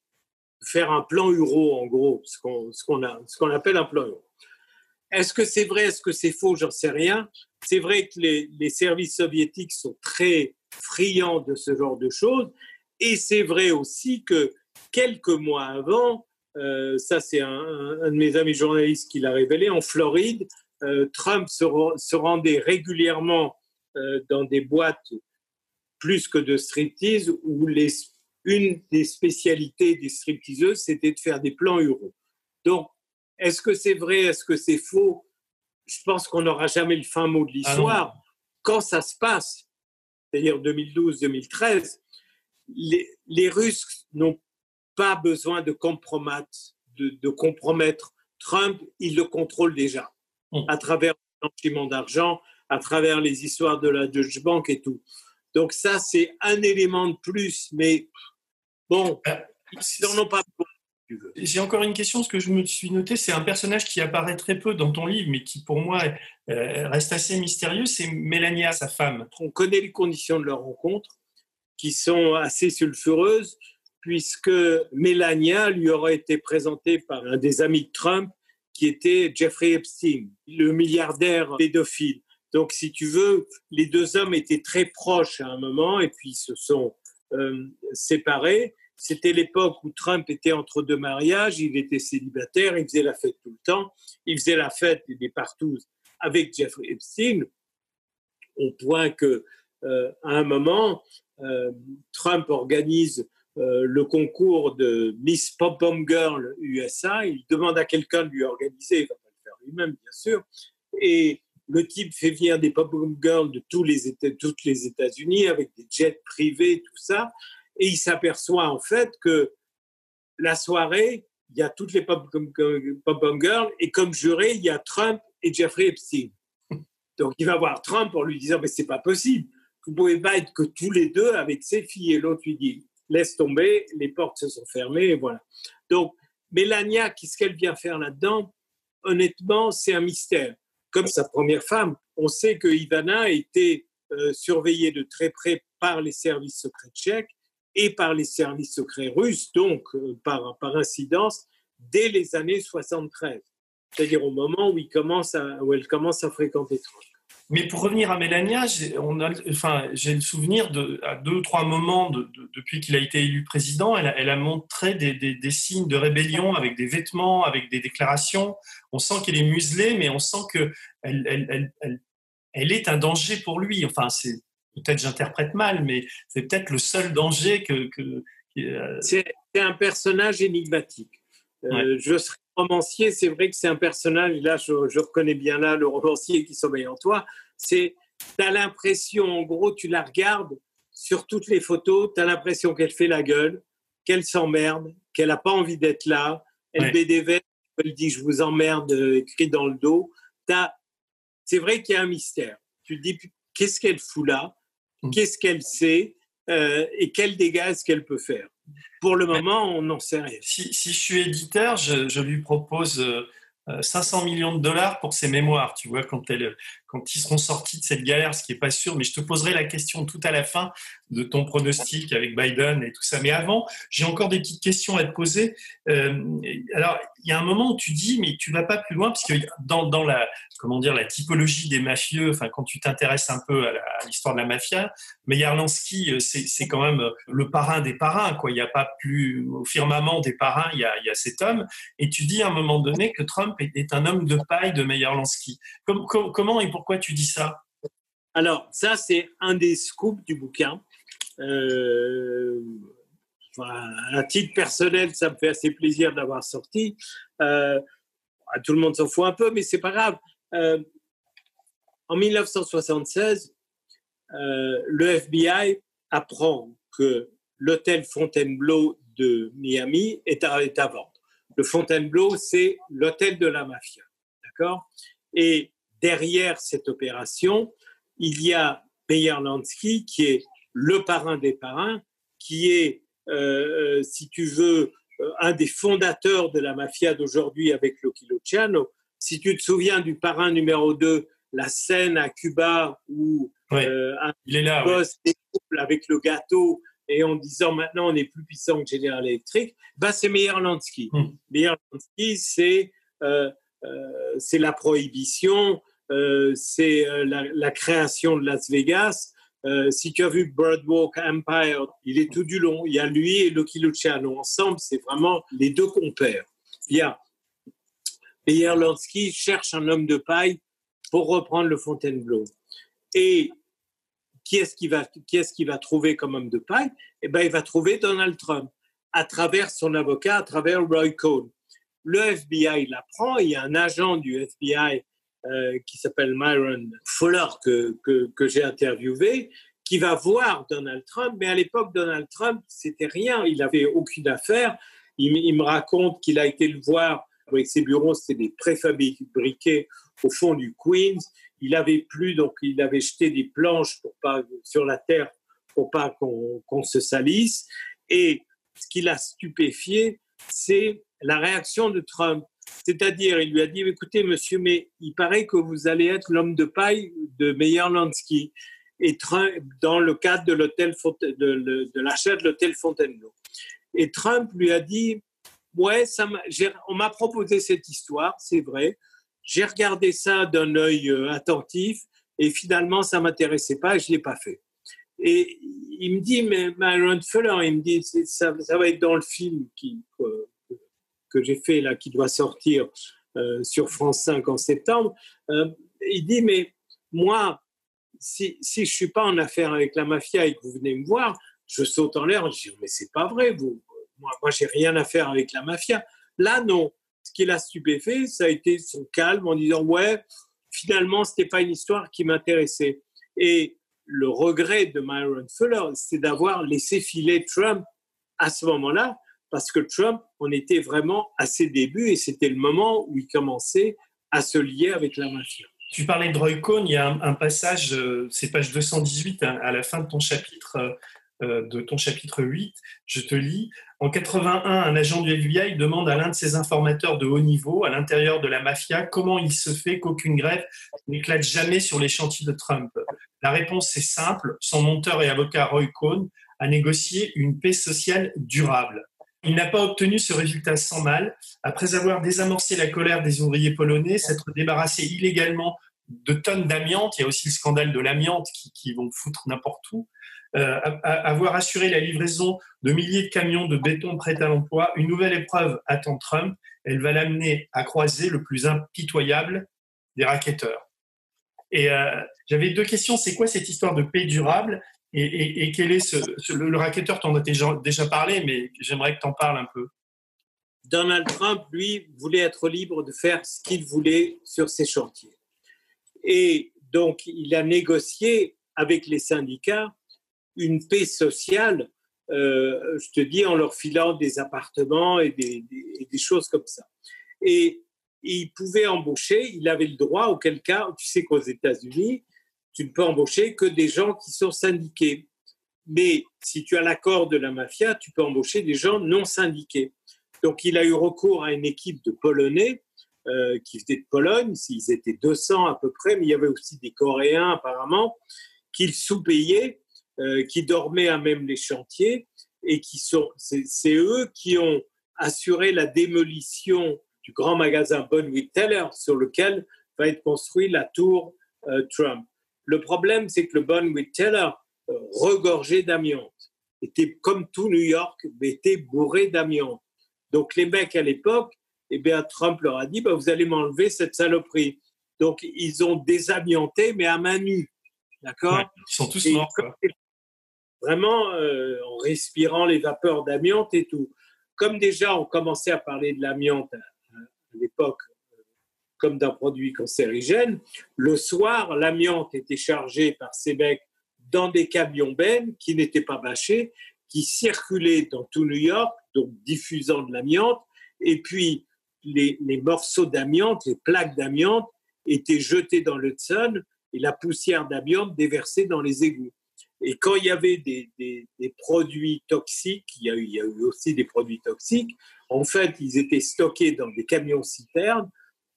faire un plan euro en gros, ce qu'on appelle un plan euro. Est-ce que c'est vrai, est-ce que c'est faux, j'en sais rien. C'est vrai que les, services soviétiques sont très friands de ce genre de choses, et c'est vrai aussi que quelques mois avant, euh, ça c'est un, de mes amis journalistes qui l'a révélé, en Floride, euh, Trump se, rendait régulièrement euh, dans des boîtes plus que de striptease où une des spécialités des stripteaseuses, c'était de faire des plans euros. Donc, est-ce que c'est vrai, est-ce que c'est faux? Je pense qu'on n'aura jamais le fin mot de l'histoire. Ah Quand ça se passe, c'est-à-dire 2012-2013, les, les, Russes n'ont pas besoin de compromettre, de, de compromettre Trump, ils le contrôlent déjà. mm. à travers le blanchiment d'argent, à travers les histoires de la Deutsche Bank et tout. Donc ça, c'est un élément de plus, mais bon, euh, ils n'en ont pas j'ai encore une question, ce que je me suis noté, c'est un personnage qui apparaît très peu dans ton livre, mais qui pour moi euh, reste assez mystérieux, c'est Mélania, sa femme. On connaît les conditions de leur rencontre, qui sont assez sulfureuses, puisque Mélania lui aurait été présentée par un des amis de Trump, qui était Jeffrey Epstein, le milliardaire pédophile. Donc, si tu veux, les deux hommes étaient très proches à un moment, et puis ils se sont euh, séparés. C'était l'époque où Trump était entre deux mariages, il était célibataire, il faisait la fête tout le temps, il faisait la fête des partout avec Jeffrey Epstein, au point que euh, à un moment, euh, Trump organise euh, le concours de Miss Pop Bomb Girl USA. Il demande à quelqu'un de lui organiser, il va pas le faire lui-même, bien sûr. Et le type fait venir des Pop Bomb Girls de tous les États-Unis avec des jets privés, tout ça et il s'aperçoit en fait que la soirée, il y a toutes les pop, pop girls et comme juré, il y a Trump et Jeffrey Epstein. Donc il va voir Trump en lui disant mais c'est pas possible, vous pouvez pas être que tous les deux avec ses filles et l'autre lui dit laisse tomber, les portes se sont fermées et voilà. Donc Mélania, qu'est-ce qu'elle vient faire là-dedans? Honnêtement, c'est un mystère. Comme sa première femme, on sait que Ivana a été euh, surveillée de très près par les services secrets tchèques et par les services secrets russes, donc euh, par, par incidence, dès les années 73, c'est-à-dire au moment où, il commence à, où elle commence à fréquenter Trump. Mais pour revenir à Mélania, j'ai le souvenir de, à deux ou trois moments depuis qu'il a été élu président, elle a, montré des, des, signes de rébellion avec des vêtements, avec des déclarations. On sent qu'elle est muselée, mais on sent qu'elle elle, elle, elle, est un danger pour lui. Enfin, c'est peut-être j'interprète mal, mais c'est peut-être le seul danger que. Euh, c'est un personnage énigmatique. Euh, je serais romancier, c'est vrai que c'est un personnage, là je, reconnais bien là le romancier qui sommeille en toi, c'est, tu as l'impression, en gros, tu la regardes sur toutes les photos, tu as l'impression qu'elle fait la gueule, qu'elle s'emmerde, qu'elle n'a pas envie d'être là, elle ouais. des vestes, elle dit je vous emmerde, euh, écrit dans le dos. C'est vrai qu'il y a un mystère. Tu te dis, qu'est-ce qu'elle fout là? Qu'est-ce qu'elle sait euh, et quels dégâts est-ce qu'elle peut faire? Pour le moment, on n'en sait rien. Si, si, je suis éditeur, je, je lui propose euh, 500 euh, millions de dollars pour ses mémoires, tu vois, quand, elle, quand ils seront sortis de cette galère, ce qui n'est pas sûr, mais je te poserai la question tout à la fin de ton pronostic avec Biden et tout ça. Mais avant, j'ai encore des petites questions à te poser. Euh, alors, il y a un moment où tu dis, mais tu vas pas plus loin, parce que dans, la, comment dire, la typologie des mafieux, enfin, quand tu t'intéresses un peu à l'histoire de la mafia, Meyerlansky, euh, c'est quand même le parrain des parrains, quoi. Il n'y a pas plus, au firmament des parrains, il y a, cet homme. Et tu dis à un moment donné que Trump est, un homme de paille de Meyerlansky. comment et pourquoi tu dis ça? Alors, ça, c'est un des scoops du bouquin. Euh, à titre personnel, ça me fait assez plaisir d'avoir sorti. Euh, tout le monde s'en fout un peu, mais c'est pas grave. Euh, en 1976, le FBI apprend que l'hôtel Fontainebleau de Miami est à, est à vendre. Le Fontainebleau, c'est l'hôtel de la mafia. D'accord? Et derrière cette opération, il y a Meyer Lansky, qui est le parrain des parrains, qui est, euh, euh, si tu veux, euh, un des fondateurs de la mafia d'aujourd'hui avec Lucky Luciano. Si tu te souviens du parrain numéro 2, la scène à Cuba où un il est là, boss avec le gâteau et en disant maintenant on est plus puissant que General Electric, bah, c'est Meyer Lansky. Hmm. Meyer Lansky, c'est c'est la prohibition, c'est euh, la, création de Las Vegas. Euh, si tu as vu Birdwalk Empire, il est tout du long. Il y a lui et Lucky Luciano ensemble, c'est vraiment les deux compères. Il y a Lansky cherche un homme de paille pour reprendre le Fontainebleau. Et qui est-ce qu'il va trouver comme homme de paille? Eh ben, il va trouver Donald Trump à travers son avocat, à travers Roy Cohn. Le FBI l'apprend. Il y a un agent du FBI euh, qui s'appelle Myron Fuller, que, que, j'ai interviewé, qui va voir Donald Trump. Mais à l'époque, Donald Trump, c'était rien. Il n'avait aucune affaire. Il, me raconte qu'il a été le voir Ses bureaux, c'était des préfabriqués au fond du Queens. Il avait plus, donc il avait jeté des planches pour pas, sur la terre pour pas qu'on se salisse. Et ce qui l'a stupéfié, c'est la réaction de Trump. C'est-à-dire, il lui a dit, écoutez, monsieur, mais il paraît que vous allez être l'homme de paille de Meyer Lansky et dans le cadre de l'hôtel de, l'achat de l'hôtel Fontainebleau. Et Trump lui a dit, ouais, ça on m'a proposé cette histoire, c'est vrai. J'ai regardé ça d'un œil euh, attentif et finalement, ça m'intéressait pas et je l'ai pas fait. Et il me dit, mais Myron Fuller, il me dit, ça, va être dans le film qui, que, j'ai fait là, qui doit sortir euh, sur France 5 en septembre. Euh, il dit, mais moi, si, si je suis pas en affaire avec la mafia et que vous venez me voir, je saute en l'air. Je dis, mais c'est pas vrai, vous. Moi, moi j'ai rien à faire avec la mafia. Là, non. Ce qui l'a stupéfait, ça a été son calme en disant, ouais, finalement, c'était pas une histoire qui m'intéressait. Et le regret de Myron Fuller, c'est d'avoir laissé filer Trump à ce moment-là, parce que Trump, on était vraiment à ses débuts et c'était le moment où il commençait à se lier avec la mafia. Tu parlais de Roy Cohn, il y a un, passage, euh, c'est page 218 hein, à la fin de ton chapitre, euh, euh, de ton chapitre 8, je te lis. En 81, un agent du FBI demande à l'un de ses informateurs de haut niveau, à l'intérieur de la mafia, comment il se fait qu'aucune grève n'éclate jamais sur les chantiers de Trump. La réponse est simple. Son monteur et avocat Roy Cohn a négocié une paix sociale durable. Il n'a pas obtenu ce résultat sans mal. Après avoir désamorcé la colère des ouvriers polonais, s'être débarrassé illégalement de tonnes d'amiante, il y a aussi le scandale de l'amiante qui, vont foutre n'importe où, euh, avoir assuré la livraison de milliers de camions de béton prêts à l'emploi, une nouvelle épreuve attend Trump. Elle va l'amener à croiser le plus impitoyable des racketteurs. Et euh, j'avais deux questions. C'est quoi cette histoire de paix durable? Et, quel est ce, le, racketteur T'en as déjà, parlé, mais j'aimerais que tu en parles un peu. Donald Trump, lui, voulait être libre de faire ce qu'il voulait sur ses chantiers. Et donc, il a négocié avec les syndicats une paix sociale, euh, je te dis, en leur filant des appartements et des, des, choses comme ça. Et il pouvait embaucher, il avait le droit, auquel cas, tu sais qu'aux États-Unis, tu ne peux embaucher que des gens qui sont syndiqués. Mais si tu as l'accord de la mafia, tu peux embaucher des gens non syndiqués. Donc il a eu recours à une équipe de Polonais euh, qui venaient de Pologne, ils étaient 200 à peu près, mais il y avait aussi des Coréens apparemment, qu'ils sous-payaient euh, qui dormaient à même les chantiers et qui sont, c'est eux qui ont assuré la démolition du grand magasin Bonwit Teller sur lequel va être construite la tour euh, Trump. Le problème, c'est que le Bonwit Teller, euh, regorgé d'amiante, était comme tout New York, mais était bourré d'amiante. Donc les mecs à l'époque, eh bien, Trump leur a dit, bah, vous allez m'enlever cette saloperie. Donc ils ont désamianté, mais à main nue. D'accord? Ils sont tous morts vraiment euh, en respirant les vapeurs d'amiante et tout. Comme déjà on commençait à parler de l'amiante à, l'époque euh, comme d'un produit cancérigène, le soir, l'amiante était chargée par ces dans des camions bennes qui n'étaient pas bâchés, qui circulaient dans tout New York, donc diffusant de l'amiante, et puis les, les morceaux d'amiante, les plaques d'amiante étaient jetés dans le Hudson et la poussière d'amiante déversée dans les égouts. Et quand il y avait des, produits toxiques, il y, a eu, il y, a eu, aussi des produits toxiques, en fait, ils étaient stockés dans des camions citernes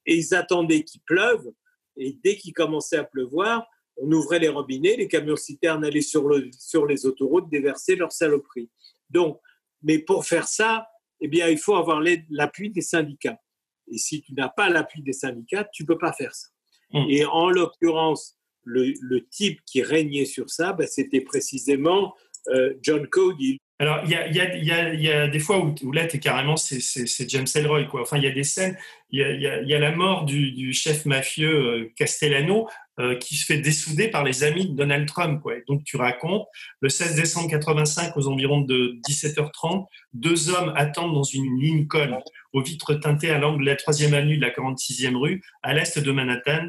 et ils attendaient qu'il pleuve. Et dès qu'il commençait à pleuvoir, on ouvrait les robinets, les camions citernes allaient sur, le, sur les autoroutes déverser leurs saloperies. Donc, mais pour faire ça, eh bien, il faut avoir l'appui des syndicats. Et si tu n'as pas l'appui des syndicats, tu ne peux pas faire ça. Mmh. Et en l'occurrence, le, type qui régnait sur ça, ben, c'était précisément euh, John Cody. Alors, il y a, des fois où, là, es carrément, c'est James Ellroy. Quoi. Enfin, il y a des scènes, il y a, la mort du, chef mafieux euh, Castellano euh, qui se fait dessouder par les amis de Donald Trump. Quoi. donc, tu racontes, le 16 décembre 85, aux environs de 17h30, deux hommes attendent dans une Lincoln aux vitres teintées à l'angle de la 3e avenue de la 46e rue, à l'est de Manhattan,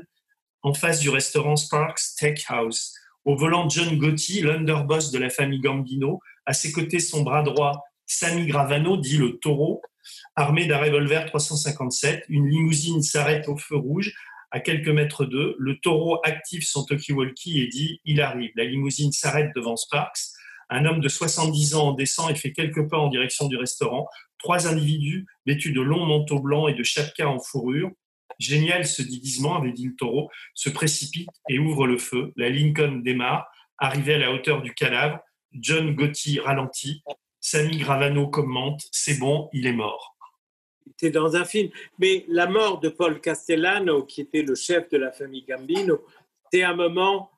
en face du restaurant Sparks Steakhouse. Au volant, John Gotti, l'underboss de la famille Gambino. À ses côtés, son bras droit, Sammy Gravano, dit le taureau. Armé d'un revolver 357, une limousine s'arrête au feu rouge à quelques mètres d'eux. Le taureau active son talkie-walkie et dit Il arrive. La limousine s'arrête devant Sparks. Un homme de 70 ans en descend et fait quelques pas en direction du restaurant. Trois individus vêtus de longs manteaux blancs et de chapkas en fourrure. Génial ce déguisement, avait dit le taureau, se précipite et ouvre le feu. La Lincoln démarre. Arrivé à la hauteur du cadavre, John Gotti ralentit. Samy Gravano commente C'est bon, il est mort. C'était dans un film. Mais la mort de Paul Castellano, qui était le chef de la famille Gambino, c'est un moment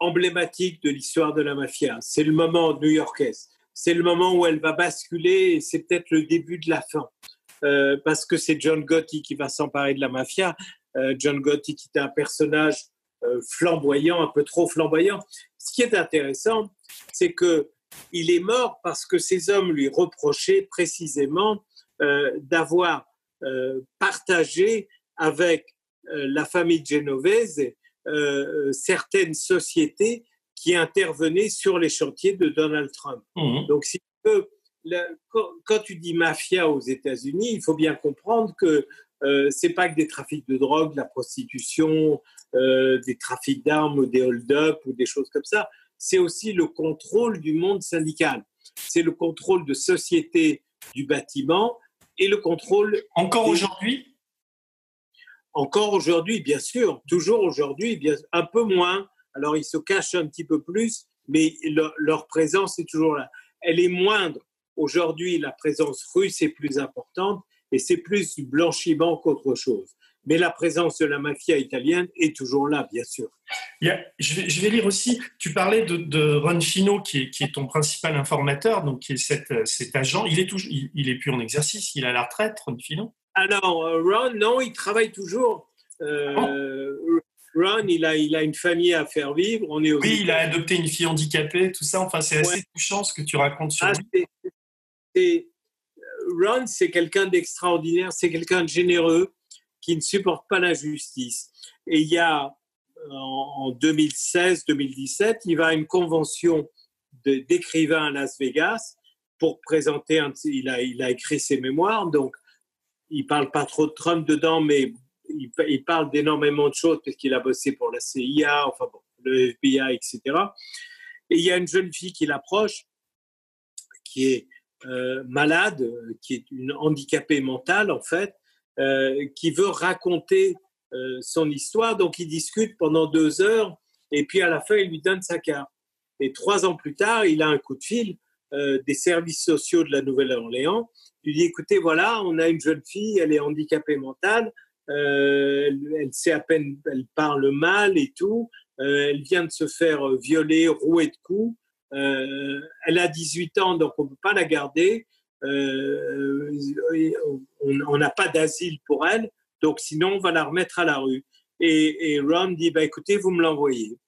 emblématique de l'histoire de la mafia. C'est le moment new-yorkais. C'est le moment où elle va basculer et c'est peut-être le début de la fin. Euh, parce que c'est John Gotti qui va s'emparer de la mafia. Euh, John Gotti qui était un personnage euh, flamboyant, un peu trop flamboyant. Ce qui est intéressant, c'est que il est mort parce que ces hommes lui reprochaient précisément d'avoir partagé avec la famille genovese certaines sociétés qui intervenaient sur les chantiers de Donald Trump. Mmh. Donc, si tu veux, quand, tu dis mafia aux États-Unis, il faut bien comprendre que euh, c'est pas que des trafics de drogue, de la prostitution, euh, des trafics d'armes des hold-up ou des choses comme ça. C'est aussi le contrôle du monde syndical. C'est le contrôle de société du bâtiment et le contrôle. Encore aujourd'hui? Encore aujourd'hui, bien sûr. Toujours aujourd'hui, bien un peu moins. Alors ils se cachent un petit peu plus, mais leur présence est toujours là. Elle est moindre Aujourd'hui, la présence russe est plus importante et c'est plus du blanchiment qu'autre chose. Mais la présence de la mafia italienne est toujours là, bien sûr. je, vais, lire aussi, tu parlais de, Ron Fino, qui est, ton principal informateur, donc qui est cet, agent. Il est, toujours, il, est plus en exercice, il est à la retraite, Ron Fino Alors, euh, Ron, non, il travaille toujours. Euh, Ron, il a, il a une famille à faire vivre. On est oui, il a adopté une fille handicapée, tout ça. Enfin, c'est assez touchant ce que tu racontes sur ah, lui. Euh, Ron, c'est quelqu'un d'extraordinaire, c'est quelqu'un de généreux qui ne supporte pas l'injustice. Et il y a, en 2016-2017, il va à une convention d'écrivains à Las Vegas pour présenter, un, il, a, écrit ses mémoires, donc il parle pas trop de Trump dedans, mais il, parle d'énormément de choses parce qu'il a bossé pour la CIA, enfin bon, le FBI, etc. Et il y a une jeune fille qui l'approche, qui est euh, malade, qui est une handicapée mentale en fait, euh, qui veut raconter euh, son histoire. Donc il discute pendant deux heures et puis à la fin il lui donne sa carte. Et trois ans plus tard, il a un coup de fil des services sociaux de la Nouvelle-Orléans. Il dit écoutez, voilà, on a une jeune fille, elle est handicapée mentale, elle sait à peine, elle parle mal et tout. elle vient de se faire violer, rouer de coups. Euh, elle a 18 ans, donc on ne peut pas la garder. Euh, on n'a pas d'asile pour elle, donc sinon on va la remettre à la rue. Et, Ron dit, bah, écoutez, vous me l'envoyez.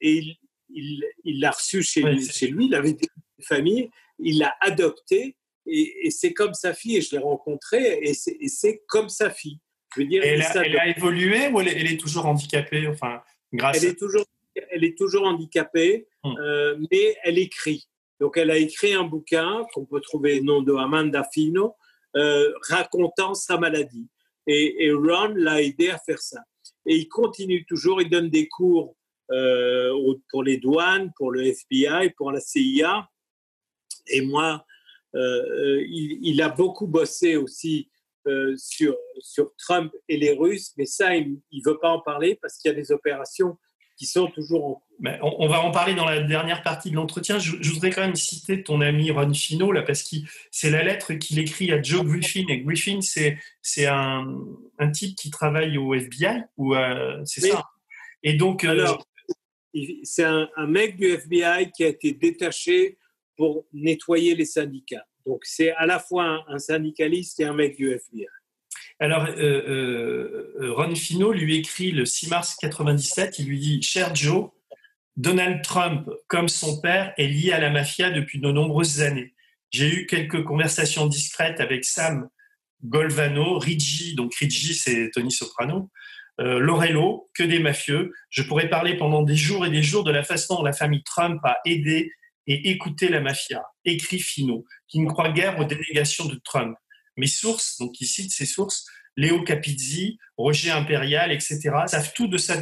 Et il l'a reçue chez, lui, chez lui, il avait une famille, il l'a adoptée, et, c'est comme sa fille, et je l'ai rencontrée, et c'est comme sa fille. Je veux dire, elle, a, évolué ou elle, elle, est toujours handicapée enfin, grâce Elle est toujours elle est toujours handicapée, hmm. euh, mais elle écrit. Donc, elle a écrit un bouquin qu'on peut trouver nom de Amanda Fino, euh, racontant sa maladie. Et, Ron l'a aidé à faire ça. Et il continue toujours, il donne des cours euh, pour les douanes, pour le FBI, pour la CIA. Et moi, il, a beaucoup bossé aussi sur, sur Trump et les Russes, mais ça, il ne veut pas en parler parce qu'il y a des opérations qui sont toujours en cours. Ben, on, va en parler dans la dernière partie de l'entretien. Je, voudrais quand même citer ton ami Ron Fino, là, parce que c'est la lettre qu'il écrit à Joe Griffin. Et Griffin, c'est un, un, type qui travaille au FBI, ou euh, c'est ça? Et donc. Euh, c'est un, un, mec du FBI qui a été détaché pour nettoyer les syndicats. Donc, c'est à la fois un syndicaliste et un mec du FBI. Alors, euh, euh, euh, Ron Fino lui écrit le 6 mars 97, il lui dit Cher Joe, Donald Trump, comme son père, est lié à la mafia depuis de nombreuses années. J'ai eu quelques conversations discrètes avec Sam Golvano, Rigi, donc Rigi c'est Tony Soprano, Lorello, que des mafieux. Je pourrais parler pendant des jours et des jours de la façon dont la famille Trump a aidé et écouté la mafia, écrit Fino, qui ne croit guère aux dénégations de Trump. Mes sources, donc il cite ses sources, Léo Capizzi, Roger Impérial, etc., savent tout de sa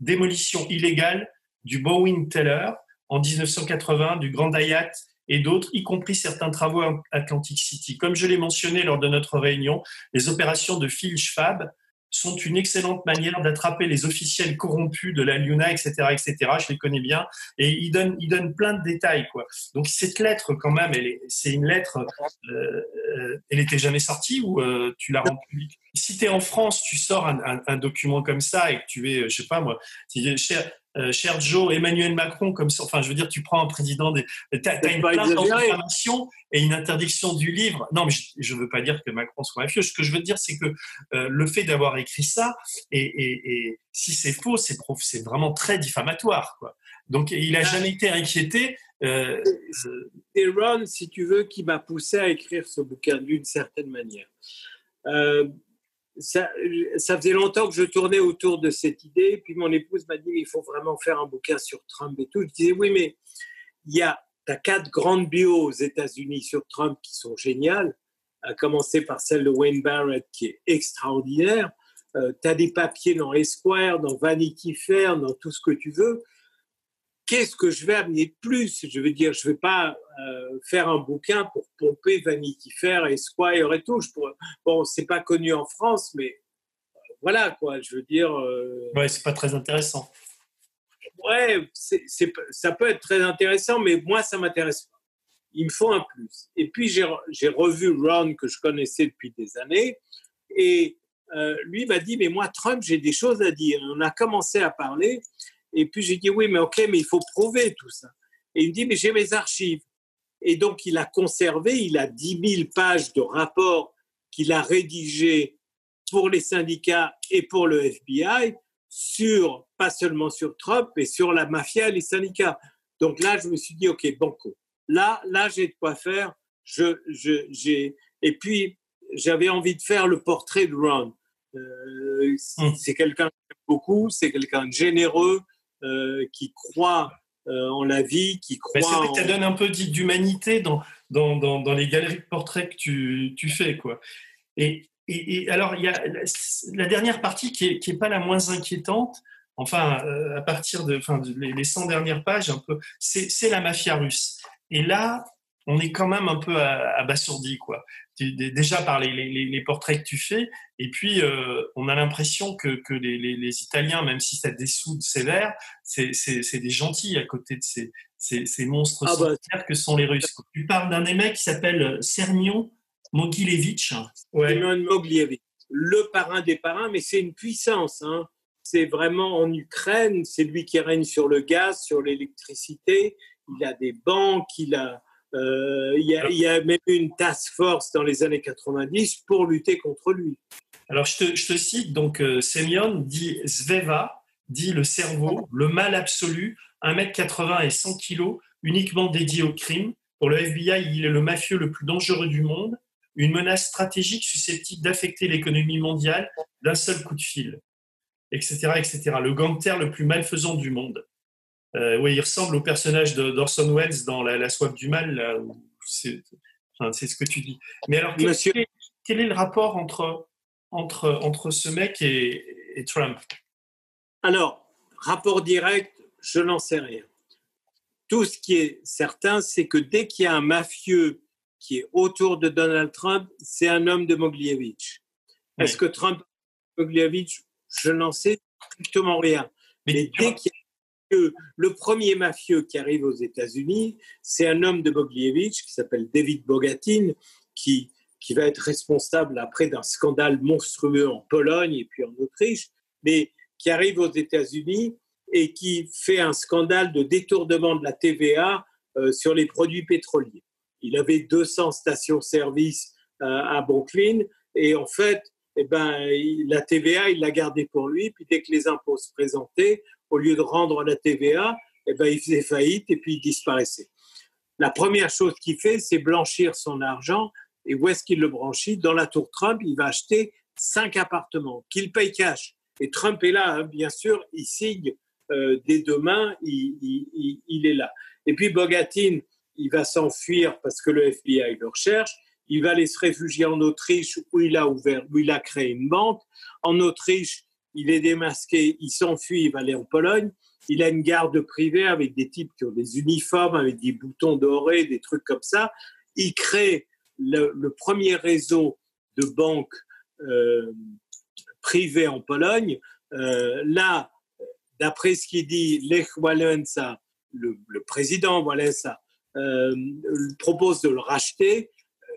démolition illégale du Bowen Teller en 1980, du Grand Dayat et d'autres, y compris certains travaux à Atlantic City. Comme je l'ai mentionné lors de notre réunion, les opérations de Phil Schwab sont une excellente manière d'attraper les officiels corrompus de la Luna, etc., etc. Je les connais bien et ils donnent, ils donnent plein de détails, quoi. Donc cette lettre, quand même, c'est une lettre. Euh, euh, elle était jamais sortie ou euh, tu la rends publique Si tu es en France, tu sors un, un, document comme ça et que tu es, je sais pas moi, cher, euh, cher Joe, Emmanuel Macron, comme ça. Enfin, je veux dire, tu prends un président des. Tu as, une plainte en et une interdiction du livre. Non, mais je ne veux pas dire que Macron soit mafieux. Ce que je veux dire, c'est que euh, le fait d'avoir écrit ça, et, et, si c'est faux, c'est c'est vraiment très diffamatoire. Quoi. Donc, il n'a ah. jamais été inquiété. Euh, c'est Ron, si tu veux, qui m'a poussé à écrire ce bouquin d'une certaine manière. Ça, faisait longtemps que je tournais autour de cette idée. Puis mon épouse m'a dit il faut vraiment faire un bouquin sur Trump et tout. Je disais oui, mais il y a quatre grandes bios aux États-Unis sur Trump qui sont géniales, à commencer par celle de Wayne Barrett qui est extraordinaire. Euh, tu as des papiers dans Esquire, dans Vanity Fair, dans tout ce que tu veux qu'est-ce que je vais amener de plus? Je veux dire, je ne vais pas euh, faire un bouquin pour pomper Vanity Fair, Esquire et tout. Je pourrais... Bon, c'est pas connu en France, mais euh, voilà quoi. Je veux dire. Euh... Ouais, c'est pas très intéressant. Ouais, c'est, ça peut être très intéressant, mais moi, ça m'intéresse pas. Il me faut un plus. Et puis, j'ai, j'ai revu Ron, que je connaissais depuis des années, et euh, lui m'a dit, mais moi, Trump, j'ai des choses à dire. On a commencé à parler, et puis j'ai dit, oui, mais ok, mais il faut prouver tout ça. Et il me dit, mais j'ai mes archives. Et donc il a conservé, il a 10 000 pages de rapports qu'il a rédigés pour les syndicats et pour le FBI sur, pas seulement sur Trump, mais sur la mafia et les syndicats. Donc là, je me suis dit, OK, banco. Là, là, j'ai de quoi faire. Je, je. Et puis, j'avais envie de faire le portrait de Ron. Euh, hum. c'est quelqu'un que j'aime beaucoup, c'est quelqu'un de généreux, euh, qui croit euh, en la vie, qui croit. c'est vrai que ça donne un peu d'humanité dans, dans, dans, les galeries de portraits que tu, tu fais. Quoi. Et, et, alors, il y a la dernière partie qui n'est qui est pas la moins inquiétante, enfin, euh, à partir de, enfin, les 100 dernières pages, un peu, c'est la mafia russe. Et là, on est quand même un peu abasourdi, quoi. Déjà par les, portraits que tu fais, et puis euh, on a l'impression que, les, Italiens, même si ça dessoude sévère, c'est des gentils à côté de ces, ces, monstres ah bah, que sont les Russes. Tu parles d'un des mecs qui s'appelle Sermion Mogilevich. Ouais. Mogilevich, le parrain des parrains, mais c'est une puissance. Hein. C'est vraiment en Ukraine, c'est lui qui règne sur le gaz, sur l'électricité. Il a des banques, il a euh, il y, a même eu une task force dans les années 90 pour lutter contre lui. Alors, je te, je te cite, donc, euh, Semyon dit Zveva, dit le cerveau, le mal absolu, 1m80 et 100 kg, uniquement dédié au crime. Pour le FBI, il est le mafieux le plus dangereux du monde, une menace stratégique susceptible d'affecter l'économie mondiale d'un seul coup de fil, etc., etc. Le gangster le plus malfaisant du monde. Euh, oui, il ressemble au personnage d'Orson Welles dans La, soif du mal. C'est ce que tu dis. Mais alors, Monsieur... quel, est le rapport entre, entre, entre ce mec et, Trump? Alors, rapport direct, je n'en sais rien. Tout ce qui est certain, c'est que dès qu'il y a un mafieux qui est autour de Donald Trump, c'est un homme de Moglievich. Est-ce que Trump, Moglievich, je n'en sais strictement rien. Mais, dès qu'il le premier mafieux qui arrive aux États-Unis, c'est un homme de Boglievich qui s'appelle David Bogatin, qui, qui va être responsable après d'un scandale monstrueux en Pologne et puis en Autriche, mais qui arrive aux États-Unis et qui fait un scandale de détournement de la TVA euh, sur les produits pétroliers. Il avait 200 stations-service euh, à Brooklyn et en fait, eh ben, la TVA, il l'a gardée pour lui. Puis dès que les impôts se présentaient, au lieu de rendre la TVA, eh ben, il faisait faillite et puis il disparaissait. La première chose qu'il fait, c'est blanchir son argent. Et où est-ce qu'il le blanchit Dans la tour Trump, il va acheter cinq appartements qu'il paye cash. Et Trump est là, hein, bien sûr, il signe euh, dès demain, il, est là. Et puis Bogatin, il va s'enfuir parce que le FBI le recherche. il va aller se réfugier en Autriche où il a ouvert, où il a créé une banque. En Autriche, il est démasqué, il s'enfuit, il va aller en Pologne. Il a une garde privée avec des types qui ont des uniformes, avec des boutons dorés, des trucs comme ça. Il crée le, premier réseau de banques euh, privées en Pologne. Euh, là, d'après ce qu'il dit, Lech Walesa, le, président Walesa, euh, propose de le racheter.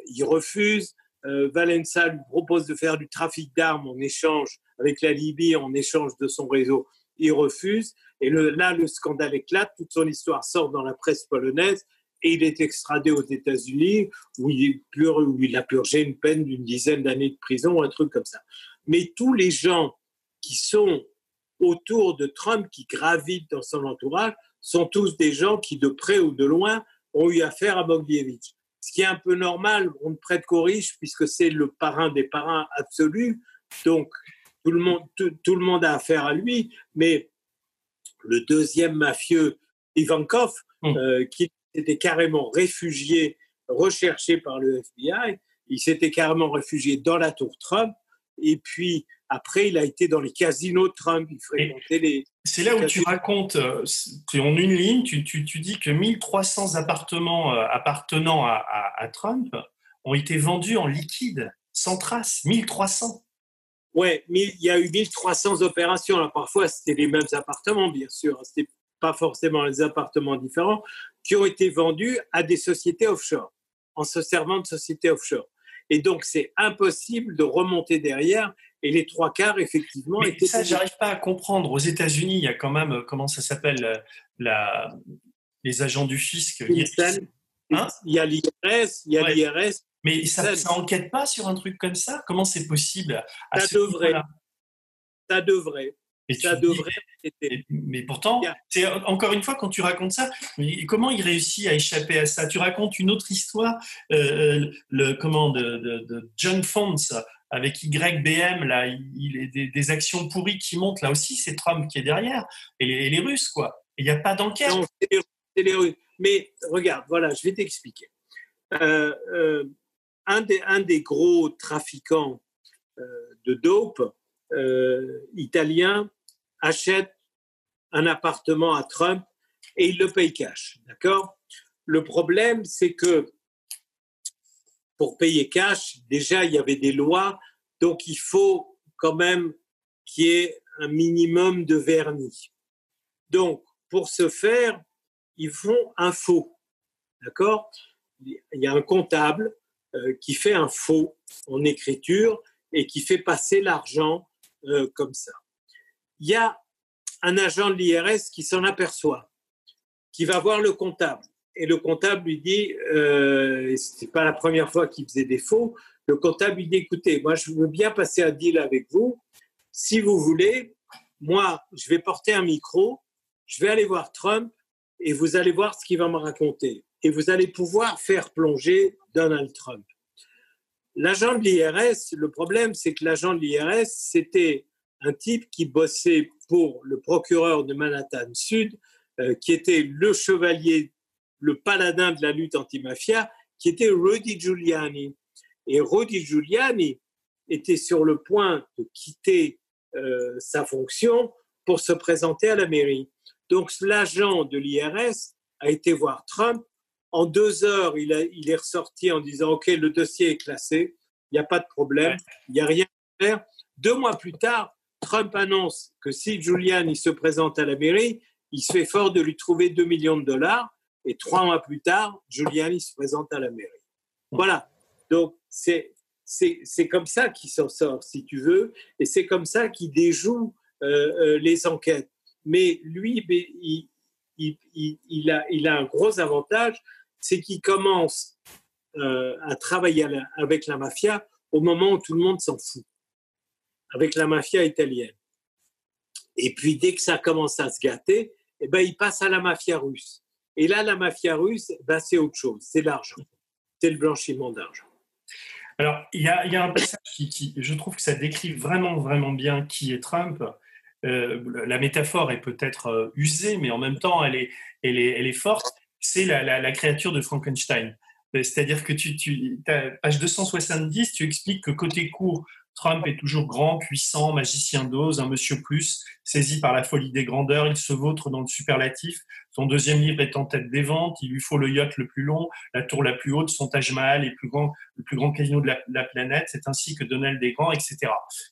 Il refuse. Euh, Valença lui propose de faire du trafic d'armes en échange avec la Libye, en échange de son réseau. Il refuse. Et là, le scandale éclate. Toute son histoire sort dans la presse polonaise et il est extradé aux États-Unis où, où, il a purgé une peine d'une dizaine d'années de prison, un truc comme ça. Mais tous les gens qui sont autour de Trump, qui gravitent dans son entourage, sont tous des gens qui, de près ou de loin, ont eu affaire à Bogdievich. Ce qui est un peu normal, on ne prête qu'aux riches puisque c'est le parrain des parrains absolus. Donc, tout le monde, tout, le monde a affaire à lui. Mais le deuxième mafieux, Ivankov, mmh. euh, qui était carrément réfugié, recherché par le FBI, il s'était carrément réfugié dans la tour Trump. Et puis, après, il a été dans les casinos de Trump, il fréquentait les. C'est là où tu racontes, euh, en une ligne, tu, tu, tu, dis que 1300 appartements euh, appartenant à, à, Trump ont été vendus en liquide, sans trace. 1300. Ouais, mais il y a eu 1300 opérations. Alors, parfois, c'était les mêmes appartements, bien sûr. C'était pas forcément les appartements différents, qui ont été vendus à des sociétés offshore, en se servant de sociétés offshore. Et donc, c'est impossible de remonter derrière. Et les trois quarts, effectivement, Mais étaient. Ça, j'arrive pas à comprendre. Aux États-Unis, il y a quand même, euh, comment ça s'appelle, euh, la... les agents du fisc. Hein? Il y a l'IRS, il y a l'IRS. Mais ça n'enquête pas sur un truc comme ça? Comment c'est possible Ça devrait. Ça devrait. Et ça devrait Mais pourtant, c'est encore une fois quand tu racontes ça, comment il réussit à échapper à ça? Tu racontes une autre histoire, euh, euh, le comment de, John Fonds avec YBM là, il est des, actions pourries qui montent là aussi, c'est Trump qui est derrière et les, Russes quoi. Il n'y a pas d'enquête. Non, c'est les, Russes. Mais regarde, voilà, je vais t'expliquer. Euh, un, des, un des gros trafiquants de dope euh, italien achète un appartement à Trump et il le paye cash. D'accord? Le problème, c'est que pour payer cash, déjà, il y avait des lois, donc il faut quand même qu'il y ait un minimum de vernis. Donc, pour ce faire, ils font un faux. D'accord? Il y a un comptable euh, qui fait un faux en écriture et qui fait passer l'argent euh, comme ça. Il y a un agent de l'IRS qui s'en aperçoit, qui va voir le comptable. Et le comptable lui dit, euh, ce n'est pas la première fois qu'il faisait des faux, le comptable lui dit, écoutez, moi je veux bien passer un deal avec vous. Si vous voulez, moi je vais porter un micro, je vais aller voir Trump et vous allez voir ce qu'il va me raconter. Et vous allez pouvoir faire plonger Donald Trump. L'agent de l'IRS, le problème, c'est que l'agent de l'IRS, c'était un type qui bossait pour le procureur de Manhattan Sud, euh, qui était le chevalier, le paladin de la lutte antimafia, qui était Rudy Giuliani. Et Rudy Giuliani était sur le point de quitter euh, sa fonction pour se présenter à la mairie. Donc l'agent de l'IRS a été voir Trump en deux heures, il, est ressorti en disant OK, le dossier est classé, il n'y a pas de problème, il n'y a rien à faire. Deux mois plus tard, Trump annonce que si Giuliani se présente à la mairie, il se fait fort de lui trouver 2 millions de dollars. Et trois mois plus tard, Giuliani se présente à la mairie. Voilà. Donc, c'est, c'est, comme ça qu'il s'en sort, si tu veux. Et c'est comme ça qu'il déjoue euh, euh, les enquêtes. Mais lui, il, il, a, il a un gros avantage, c'est qu'il commence euh, à travailler avec la mafia au moment où tout le monde s'en fout, avec la mafia italienne. Et puis dès que ça commence à se gâter, eh ben, il passe à la mafia russe. Et là, la mafia russe, ben, c'est autre chose, c'est l'argent, c'est le blanchiment d'argent. Alors, il y, a, il y a, un passage qui, je trouve que ça décrit vraiment, vraiment bien qui est Trump. Euh, la métaphore est peut-être euh, usée, mais en même temps, elle est, elle est, elle est forte c'est la, créature de Frankenstein. C'est-à-dire que tu, tu page 270, tu expliques que côté court, Trump est toujours grand, puissant, magicien d'ose, un monsieur plus, saisi par la folie des grandeurs, il se vautre dans le superlatif. Son deuxième livre est en tête des ventes, il lui faut le yacht le plus long, la tour la plus haute, son Taj Mahal, le plus grand, le plus grand casino de la, planète, c'est ainsi que Donald des Grands, etc.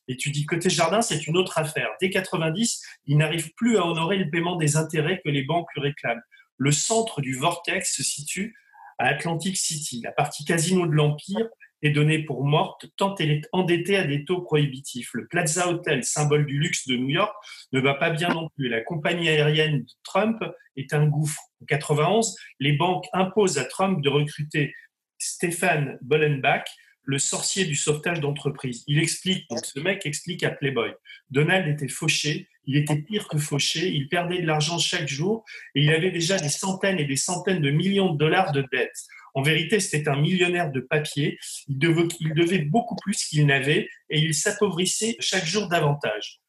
Et tu dis côté jardin, c'est une autre affaire. Dès 90, il n'arrive plus à honorer le paiement des intérêts que les banques lui réclament. Le centre du vortex se situe à Atlantic City, la partie casino de l'Empire, est donnée pour morte tant elle est endettée à des taux prohibitifs. Le Plaza Hotel, symbole du luxe de New York, ne va pas bien non plus. La compagnie aérienne Trump est un gouffre. En 91, les banques imposent à Trump de recruter Stéphane Bollenbach, le sorcier du sauvetage d'entreprise. Il explique, donc ce mec explique à Playboy, Donald était fauché, il était pire que fauché, il perdait de l'argent chaque jour et il avait déjà des centaines et des centaines de millions de dollars de dettes. En vérité, c'était un millionnaire de papier. Il devait, beaucoup plus qu'il n'avait et il s'appauvrissait chaque jour davantage.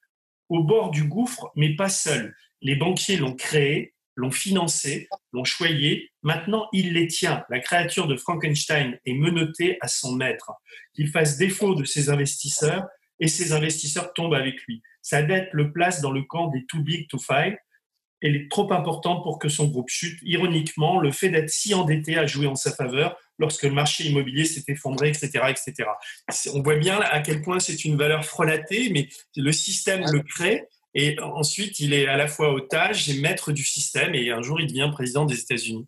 Au bord du gouffre, mais pas seul. Les banquiers l'ont créé, l'ont financé, l'ont choyé. Maintenant, il les tient. La créature de Frankenstein est menottée à son maître. Qu'il fasse défaut de ses investisseurs et ses investisseurs tombent avec lui. Sa dette le place dans le camp des too big to fight elle est trop importante pour que son groupe chute. Ironiquement, le fait d'être si endetté a joué en sa faveur lorsque le marché immobilier s'est effondré, etc., etc. On voit bien à quel point c'est une valeur frelatée, mais le système le crée. Et ensuite, il est à la fois otage et maître du système. Et un jour, il devient président des États-Unis.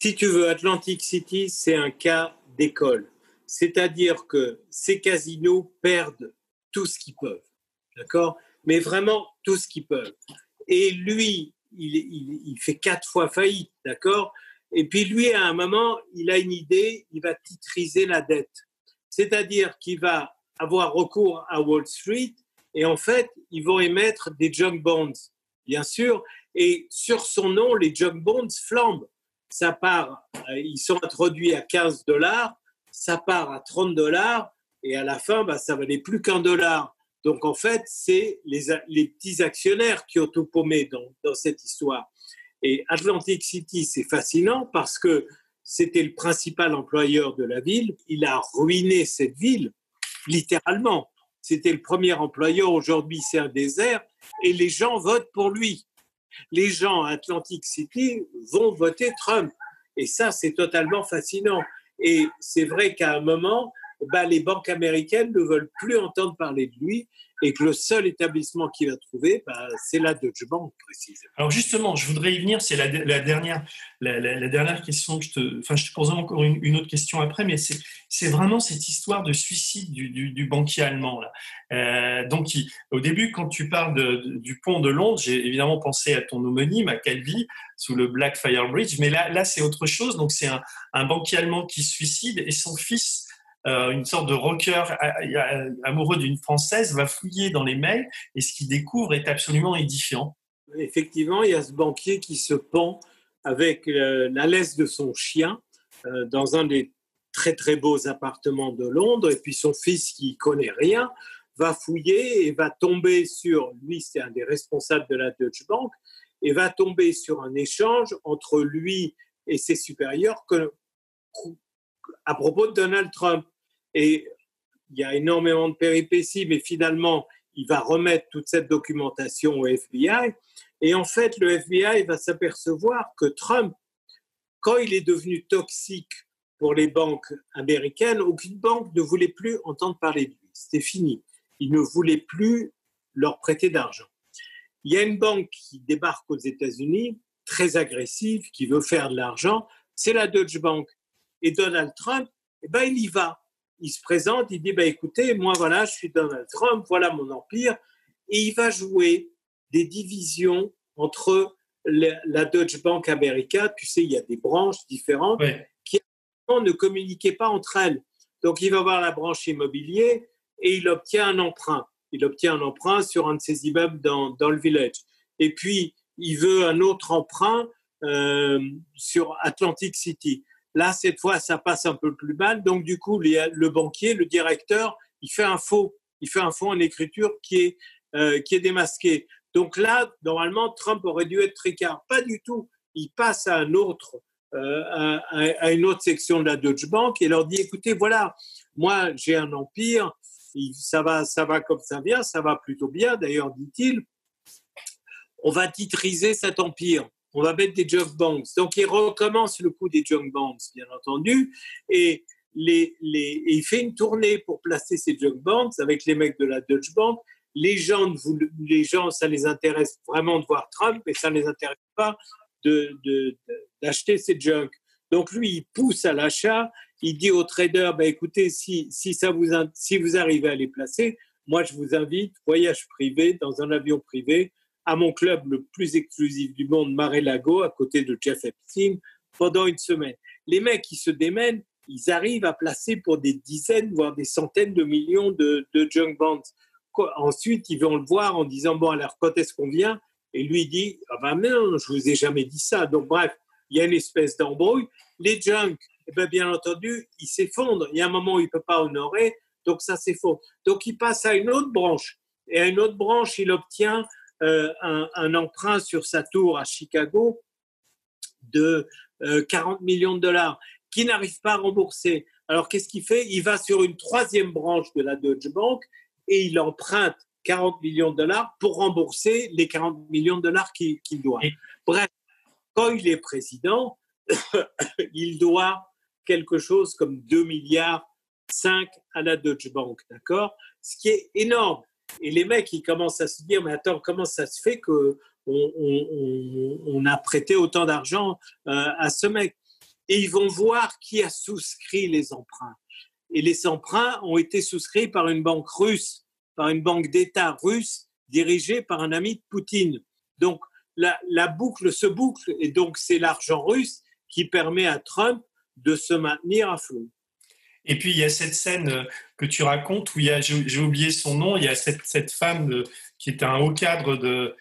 Si tu veux, Atlantic City, c'est un cas d'école. C'est-à-dire que ces casinos perdent tout ce qu'ils peuvent. D'accord? Mais vraiment tout ce qu'ils peuvent. Et lui, il, fait quatre fois faillite, d'accord? Et puis lui, à un moment, il a une idée, il va titriser la dette. C'est-à-dire qu'il va avoir recours à Wall Street et en fait, ils vont émettre des junk bonds, bien sûr. Et sur son nom, les junk bonds flambent. Ça part, euh, ils sont introduits à 15 dollars, ça part à 30 dollars et à la fin, bah, ça valait plus qu'un dollar. Donc en fait, c'est les, les, petits actionnaires qui ont tout paumé dans, dans cette histoire. Et Atlantic City, c'est fascinant parce que c'était le principal employeur de la ville. Il a ruiné cette ville, littéralement. C'était le premier employeur. Aujourd'hui, c'est un désert. Et les gens votent pour lui. Les gens à Atlantic City vont voter Trump. Et ça, c'est totalement fascinant. Et c'est vrai qu'à un moment, bah, les banques américaines ne veulent plus entendre parler de lui et que le seul établissement qu'il a trouvé, bah, c'est la Deutsche Bank, précisément. Alors justement, je voudrais y venir, c'est la, dernière, la, dernière question que je te... Enfin, je te poserai encore une, autre question après, mais c'est vraiment cette histoire de suicide du, banquier allemand. Euh, donc, au début, quand tu parles du pont de Londres, j'ai évidemment pensé à ton homonyme, à Calvi, sous le Blackfire Bridge, mais là, là c'est autre chose. Donc, c'est un, banquier allemand qui se suicide et son fils une sorte de rocker amoureux d'une Française va fouiller dans les mails et ce qu'il découvre est absolument édifiant. Effectivement, il y a ce banquier qui se pend avec euh, la laisse de son chien euh, dans un des très très beaux appartements de Londres et puis son fils qui connaît rien va fouiller et va tomber sur lui c'est un des responsables de la Deutsche Bank et va tomber sur un échange entre lui et ses supérieurs à propos de Donald Trump. Et il y a énormément de péripéties, mais finalement, il va remettre toute cette documentation au FBI. Et en fait, le FBI va s'apercevoir que Trump, quand il est devenu toxique pour les banques américaines, aucune banque ne voulait plus entendre parler de lui. C'était fini. Il ne voulait plus leur prêter d'argent. Il y a une banque qui débarque aux États-Unis, très agressive, qui veut faire de l'argent, c'est la Deutsche Bank. Et Donald Trump, eh ben, il y va il se présente, il dit bah, écoutez, moi voilà, je suis Donald Trump, voilà mon empire. Et il va jouer des divisions entre la, Deutsche Bank America, tu sais, il y a des branches différentes qui ne communiquaient pas entre elles. Donc il va voir la branche immobilier et il obtient un emprunt. Il obtient un emprunt sur un de ses immeubles dans, dans le village. Et puis, il veut un autre emprunt euh, sur Atlantic City. Là, cette fois, ça passe un peu plus mal. Donc, du coup, le banquier, le directeur, il fait un faux. Il fait un faux en écriture qui est, euh, qui est démasqué. Donc là, normalement, Trump aurait dû être tricard. Pas du tout. Il passe à un autre à, une autre section de la Deutsche Bank et leur dit écoutez, voilà, moi j'ai un empire, ça va, ça va comme ça vient, ça va plutôt bien. D'ailleurs, dit-il, on va titriser cet empire. On va mettre des junk banks. Donc, il recommence le coup des junk banks, bien entendu, et, il fait une tournée pour placer ces junk banks avec les mecs de la Deutsche Bank. Les gens, les gens, ça les intéresse vraiment de voir Trump, mais ça ne les intéresse pas d'acheter de, ces junk. Donc, lui, il pousse à l'achat. Il dit aux traders, bah, écoutez, si, si, ça vous, si vous arrivez à les placer, moi, je vous invite, voyage privé, dans un avion privé, à mon club le plus exclusif du monde, Mar-a-Lago, à côté de Jeff Epstein, pendant une semaine. Les mecs qui se démènent, ils arrivent à placer pour des dizaines, voire des centaines de millions de, junk bonds. Ensuite, ils vont le voir en disant Bon, alors quand est-ce qu'on vient? Et lui dit Ah ben non, je vous ai jamais dit ça. Donc, bref, il y a une espèce d'embrouille. Les junk, eh ben, bien entendu, ils s'effondrent. Il y a un moment où il ne peut pas honorer, donc ça s'effondre. Donc, il passe à une autre branche. Et à une autre branche, il obtient euh, un, emprunt sur sa tour à Chicago de 40 euh, millions de dollars qui n'arrive pas à rembourser. Alors qu'est-ce qu'il fait? Il va sur une troisième branche de la Deutsche Bank et il emprunte 40 millions de dollars pour rembourser les 40 millions de dollars qu'il doit. Bref, quand il est président, il doit quelque chose comme 2 milliards 5 à la Deutsche Bank, d'accord? Ce qui est énorme. Et les mecs, ils commencent à se dire, mais attends, comment ça se fait qu'on on, a prêté autant d'argent euh, à ce mec? Et ils vont voir qui a souscrit les emprunts. Et les emprunts ont été souscrits par une banque russe, par une banque d'État russe dirigée par un ami de Poutine. Donc la, la boucle se boucle, et donc c'est l'argent russe qui permet à Trump de se maintenir à flot. Et puis il y a cette scène euh, que tu racontes où il y a, j'ai oublié son nom, il y a cette, femme qui est un haut cadre de,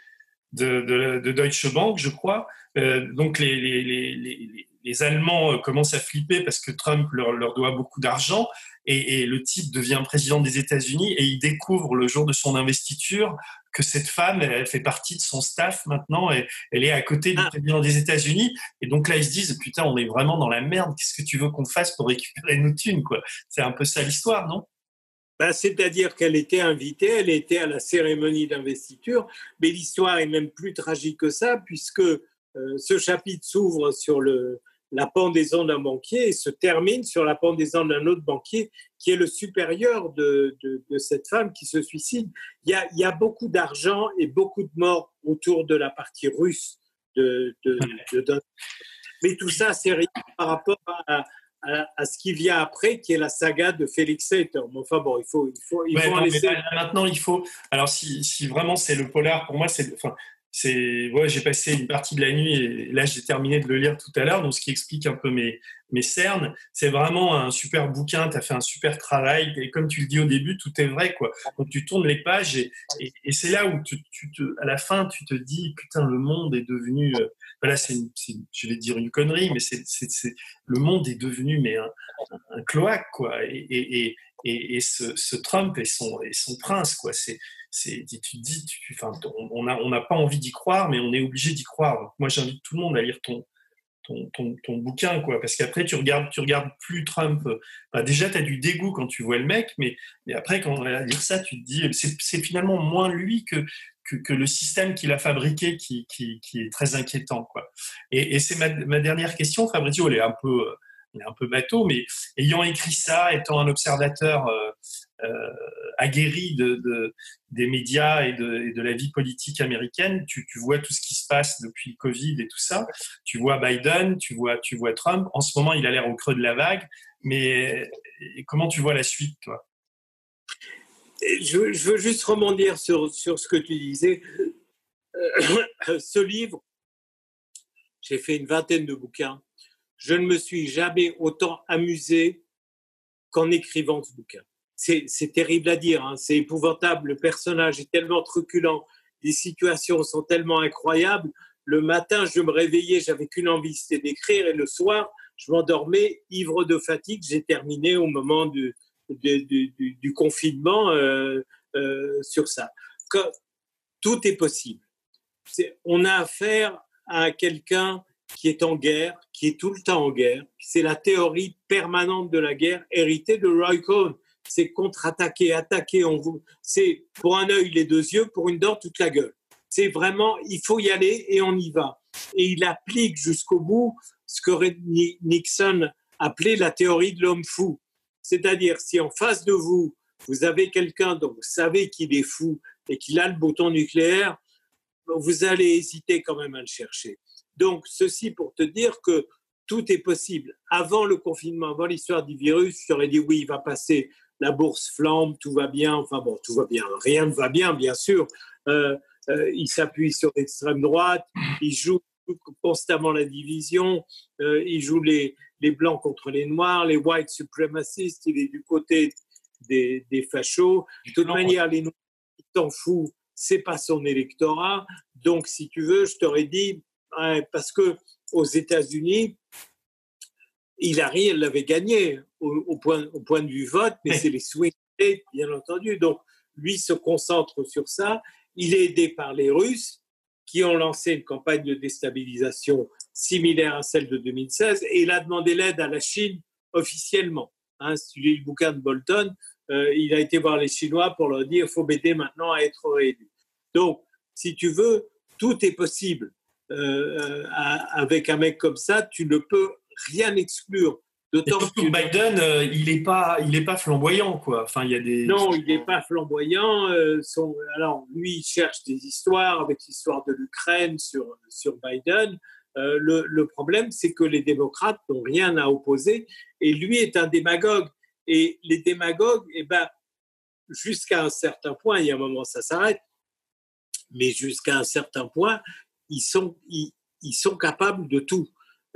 Deutsche Bank, je crois. Euh, donc les, les, les, les, Allemands euh, commencent à flipper parce que Trump leur, leur doit beaucoup d'argent et, et, le type devient président des États-Unis et il découvre le jour de son investiture que cette femme, elle, fait partie de son staff maintenant, et elle est à côté du ah. président des États-Unis. Et donc là, ils se disent, putain, on est vraiment dans la merde. Qu'est-ce que tu veux qu'on fasse pour récupérer nos thunes, quoi? C'est un peu ça l'histoire, non? Ben, C'est-à-dire qu'elle était invitée, elle était à la cérémonie d'investiture, mais l'histoire est même plus tragique que ça, puisque ce chapitre s'ouvre sur le, la pendaison d'un banquier et se termine sur la pendaison d'un autre banquier qui est le supérieur de, de, cette femme qui se suicide. Il y a, il y a beaucoup d'argent et beaucoup de morts autour de la partie russe de, de, mais tout ça, c'est rien par rapport à, à, ce qui vient après, qui est la saga de Félix Sater. enfin bon, il faut, il faut, il faut laisser... Maintenant, il faut. Alors, si, si vraiment c'est le polar, pour moi, c'est. Enfin, c'est ouais, j'ai passé une partie de la nuit et là j'ai terminé de le lire tout à l'heure, donc ce qui explique un peu mes, mes cernes. C'est vraiment un super bouquin, tu as fait un super travail et comme tu le dis au début, tout est vrai quoi. Donc tu tournes les pages et, et, c'est là où tu, te, à la fin tu te dis putain le monde est devenu, euh, voilà c'est, je vais dire une connerie, mais c'est, c'est, le monde est devenu mais un, un cloaque quoi et, et, et, et ce, ce, Trump et son, et son prince quoi. C'est c'est, tu on n'a pas envie d'y croire, mais on est obligé d'y croire. moi, j'invite tout le monde à lire ton, ton, ton, ton bouquin, quoi, parce qu'après, tu regardes, tu regardes plus Trump. Bah, déjà, tu as du dégoût quand tu vois le mec, mais, mais après, quand on va lire ça, tu te dis, c'est finalement moins lui que, que, le système qu'il a fabriqué qui, qui, est très inquiétant. Quoi. Et, c'est ma, ma, dernière question, Fabrizio, elle est un peu, elle est un peu bateau, mais ayant écrit ça, étant un observateur euh, aguerri de, des médias et de, la vie politique américaine, tu, vois tout ce qui se passe depuis le Covid et tout ça. Tu vois Biden, tu vois, tu vois Trump. En ce moment, il a l'air au creux de la vague. Mais comment tu vois la suite, toi? Je, veux juste rebondir sur, sur ce que tu disais. Euh, ce livre, j'ai fait une vingtaine de bouquins. Je ne me suis jamais autant amusé qu'en écrivant ce bouquin c'est terrible à dire, hein. c'est épouvantable. Le personnage est tellement truculent, les situations sont tellement incroyables. Le matin, je me réveillais, j'avais qu'une envie, c'était d'écrire, et le soir, je m'endormais ivre de fatigue. J'ai terminé au moment du, confinement euh, euh, sur ça. tout est possible. on a affaire à quelqu'un qui est en guerre, qui est tout le temps en guerre. C'est la théorie permanente de la guerre héritée de Roy Cohn. C'est contre-attaquer, attaquer. On C'est pour un œil les deux yeux, pour une dent toute la gueule. C'est vraiment, il faut y aller et on y va. Et il applique jusqu'au bout ce que Nixon appelait la théorie de l'homme fou. C'est-à-dire, si en face de vous, vous avez quelqu'un dont vous savez qu'il est fou et qu'il a le bouton nucléaire, vous allez hésiter quand même à le chercher. Donc, ceci pour te dire que tout est possible. Avant le confinement, avant l'histoire du virus, j'aurais dit oui, il va passer, la bourse flambe, tout va bien. Enfin bon, tout va bien. Rien ne va bien, bien sûr. Euh, euh, il s'appuie sur l'extrême droite, il joue constamment la division, euh, il joue les, les blancs contre les noirs, les white supremacistes, il est du côté des, des fachos. De toute manière, les noirs, il s'en fout, c'est pas son électorat. Donc, si tu veux, je t'aurais dit, parce que aux États-Unis, Hillary, elle l'avait gagné au, point, au point de vue vote, mais c'est les swing states, bien entendu. Donc, lui se concentre sur ça. Il est aidé par les Russes qui ont lancé une campagne de déstabilisation similaire à celle de 2016 et il a demandé l'aide à la Chine officiellement. Hein, si tu lis le bouquin de Bolton, euh, il a été voir les Chinois pour leur dire il faut m'aider maintenant à être réélu. Donc, si tu veux, tout est possible. Euh, avec un mec comme ça, tu ne peux rien exclure. D'autant que Biden, euh, il n'est pas, il est pas flamboyant, quoi. Enfin, il y a des. Non, il n'est pas flamboyant. Euh, son... Alors, lui, il cherche des histoires avec l'histoire de l'Ukraine sur sur Biden. le, le, problème, c'est que les démocrates n'ont rien à opposer, et lui est un démagogue. Et les démagogues, eh ben, jusqu'à un certain point, il y a un moment, ça s'arrête, mais jusqu'à un certain point, ils sont, ils, sont capables de tout.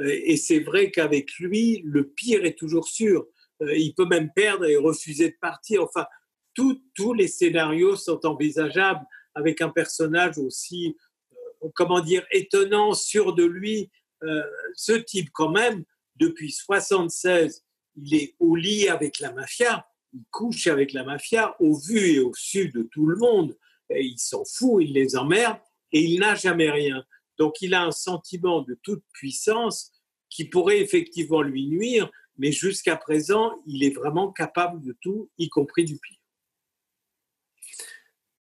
Euh, et c'est vrai qu'avec lui, le pire est toujours sûr. Euh, il peut même perdre et refuser de partir. Enfin, tous les scénarios sont envisageables avec un personnage aussi, euh, comment dire, étonnant, sûr de lui. ce type, quand même, depuis 76, il est au lit avec la mafia, il couche avec la mafia, au vu et au su de tout le monde. Et il s'en fout, il les emmerde et il n'a jamais rien. Donc il a un sentiment de toute puissance qui pourrait effectivement lui nuire, mais jusqu'à présent, il est vraiment capable de tout, y compris du pire.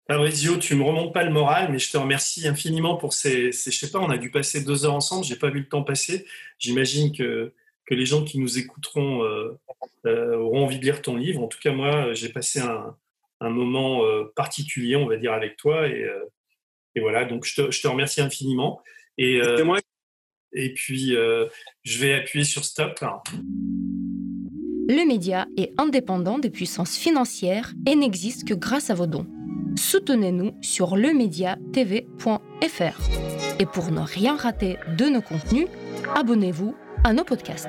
Fabrizio, tu me remontes pas le moral, mais je te remercie infiniment pour ces, ces je sais pas, on a dû passer deux heures ensemble, j'ai pas vu le temps passer. J'imagine que, que les gens qui nous écouteront euh, euh, auront envie de lire ton livre. En tout cas, moi, j'ai passé un, un moment euh, particulier, on va dire, avec toi, et, et voilà, donc je te, je te remercie infiniment. Et, euh, et puis, euh, je vais appuyer sur stop. Le média est indépendant des puissances financières et n'existe que grâce à vos dons. Soutenez-nous sur lemediatv.fr. Et pour ne rien rater de nos contenus, abonnez-vous à nos podcasts.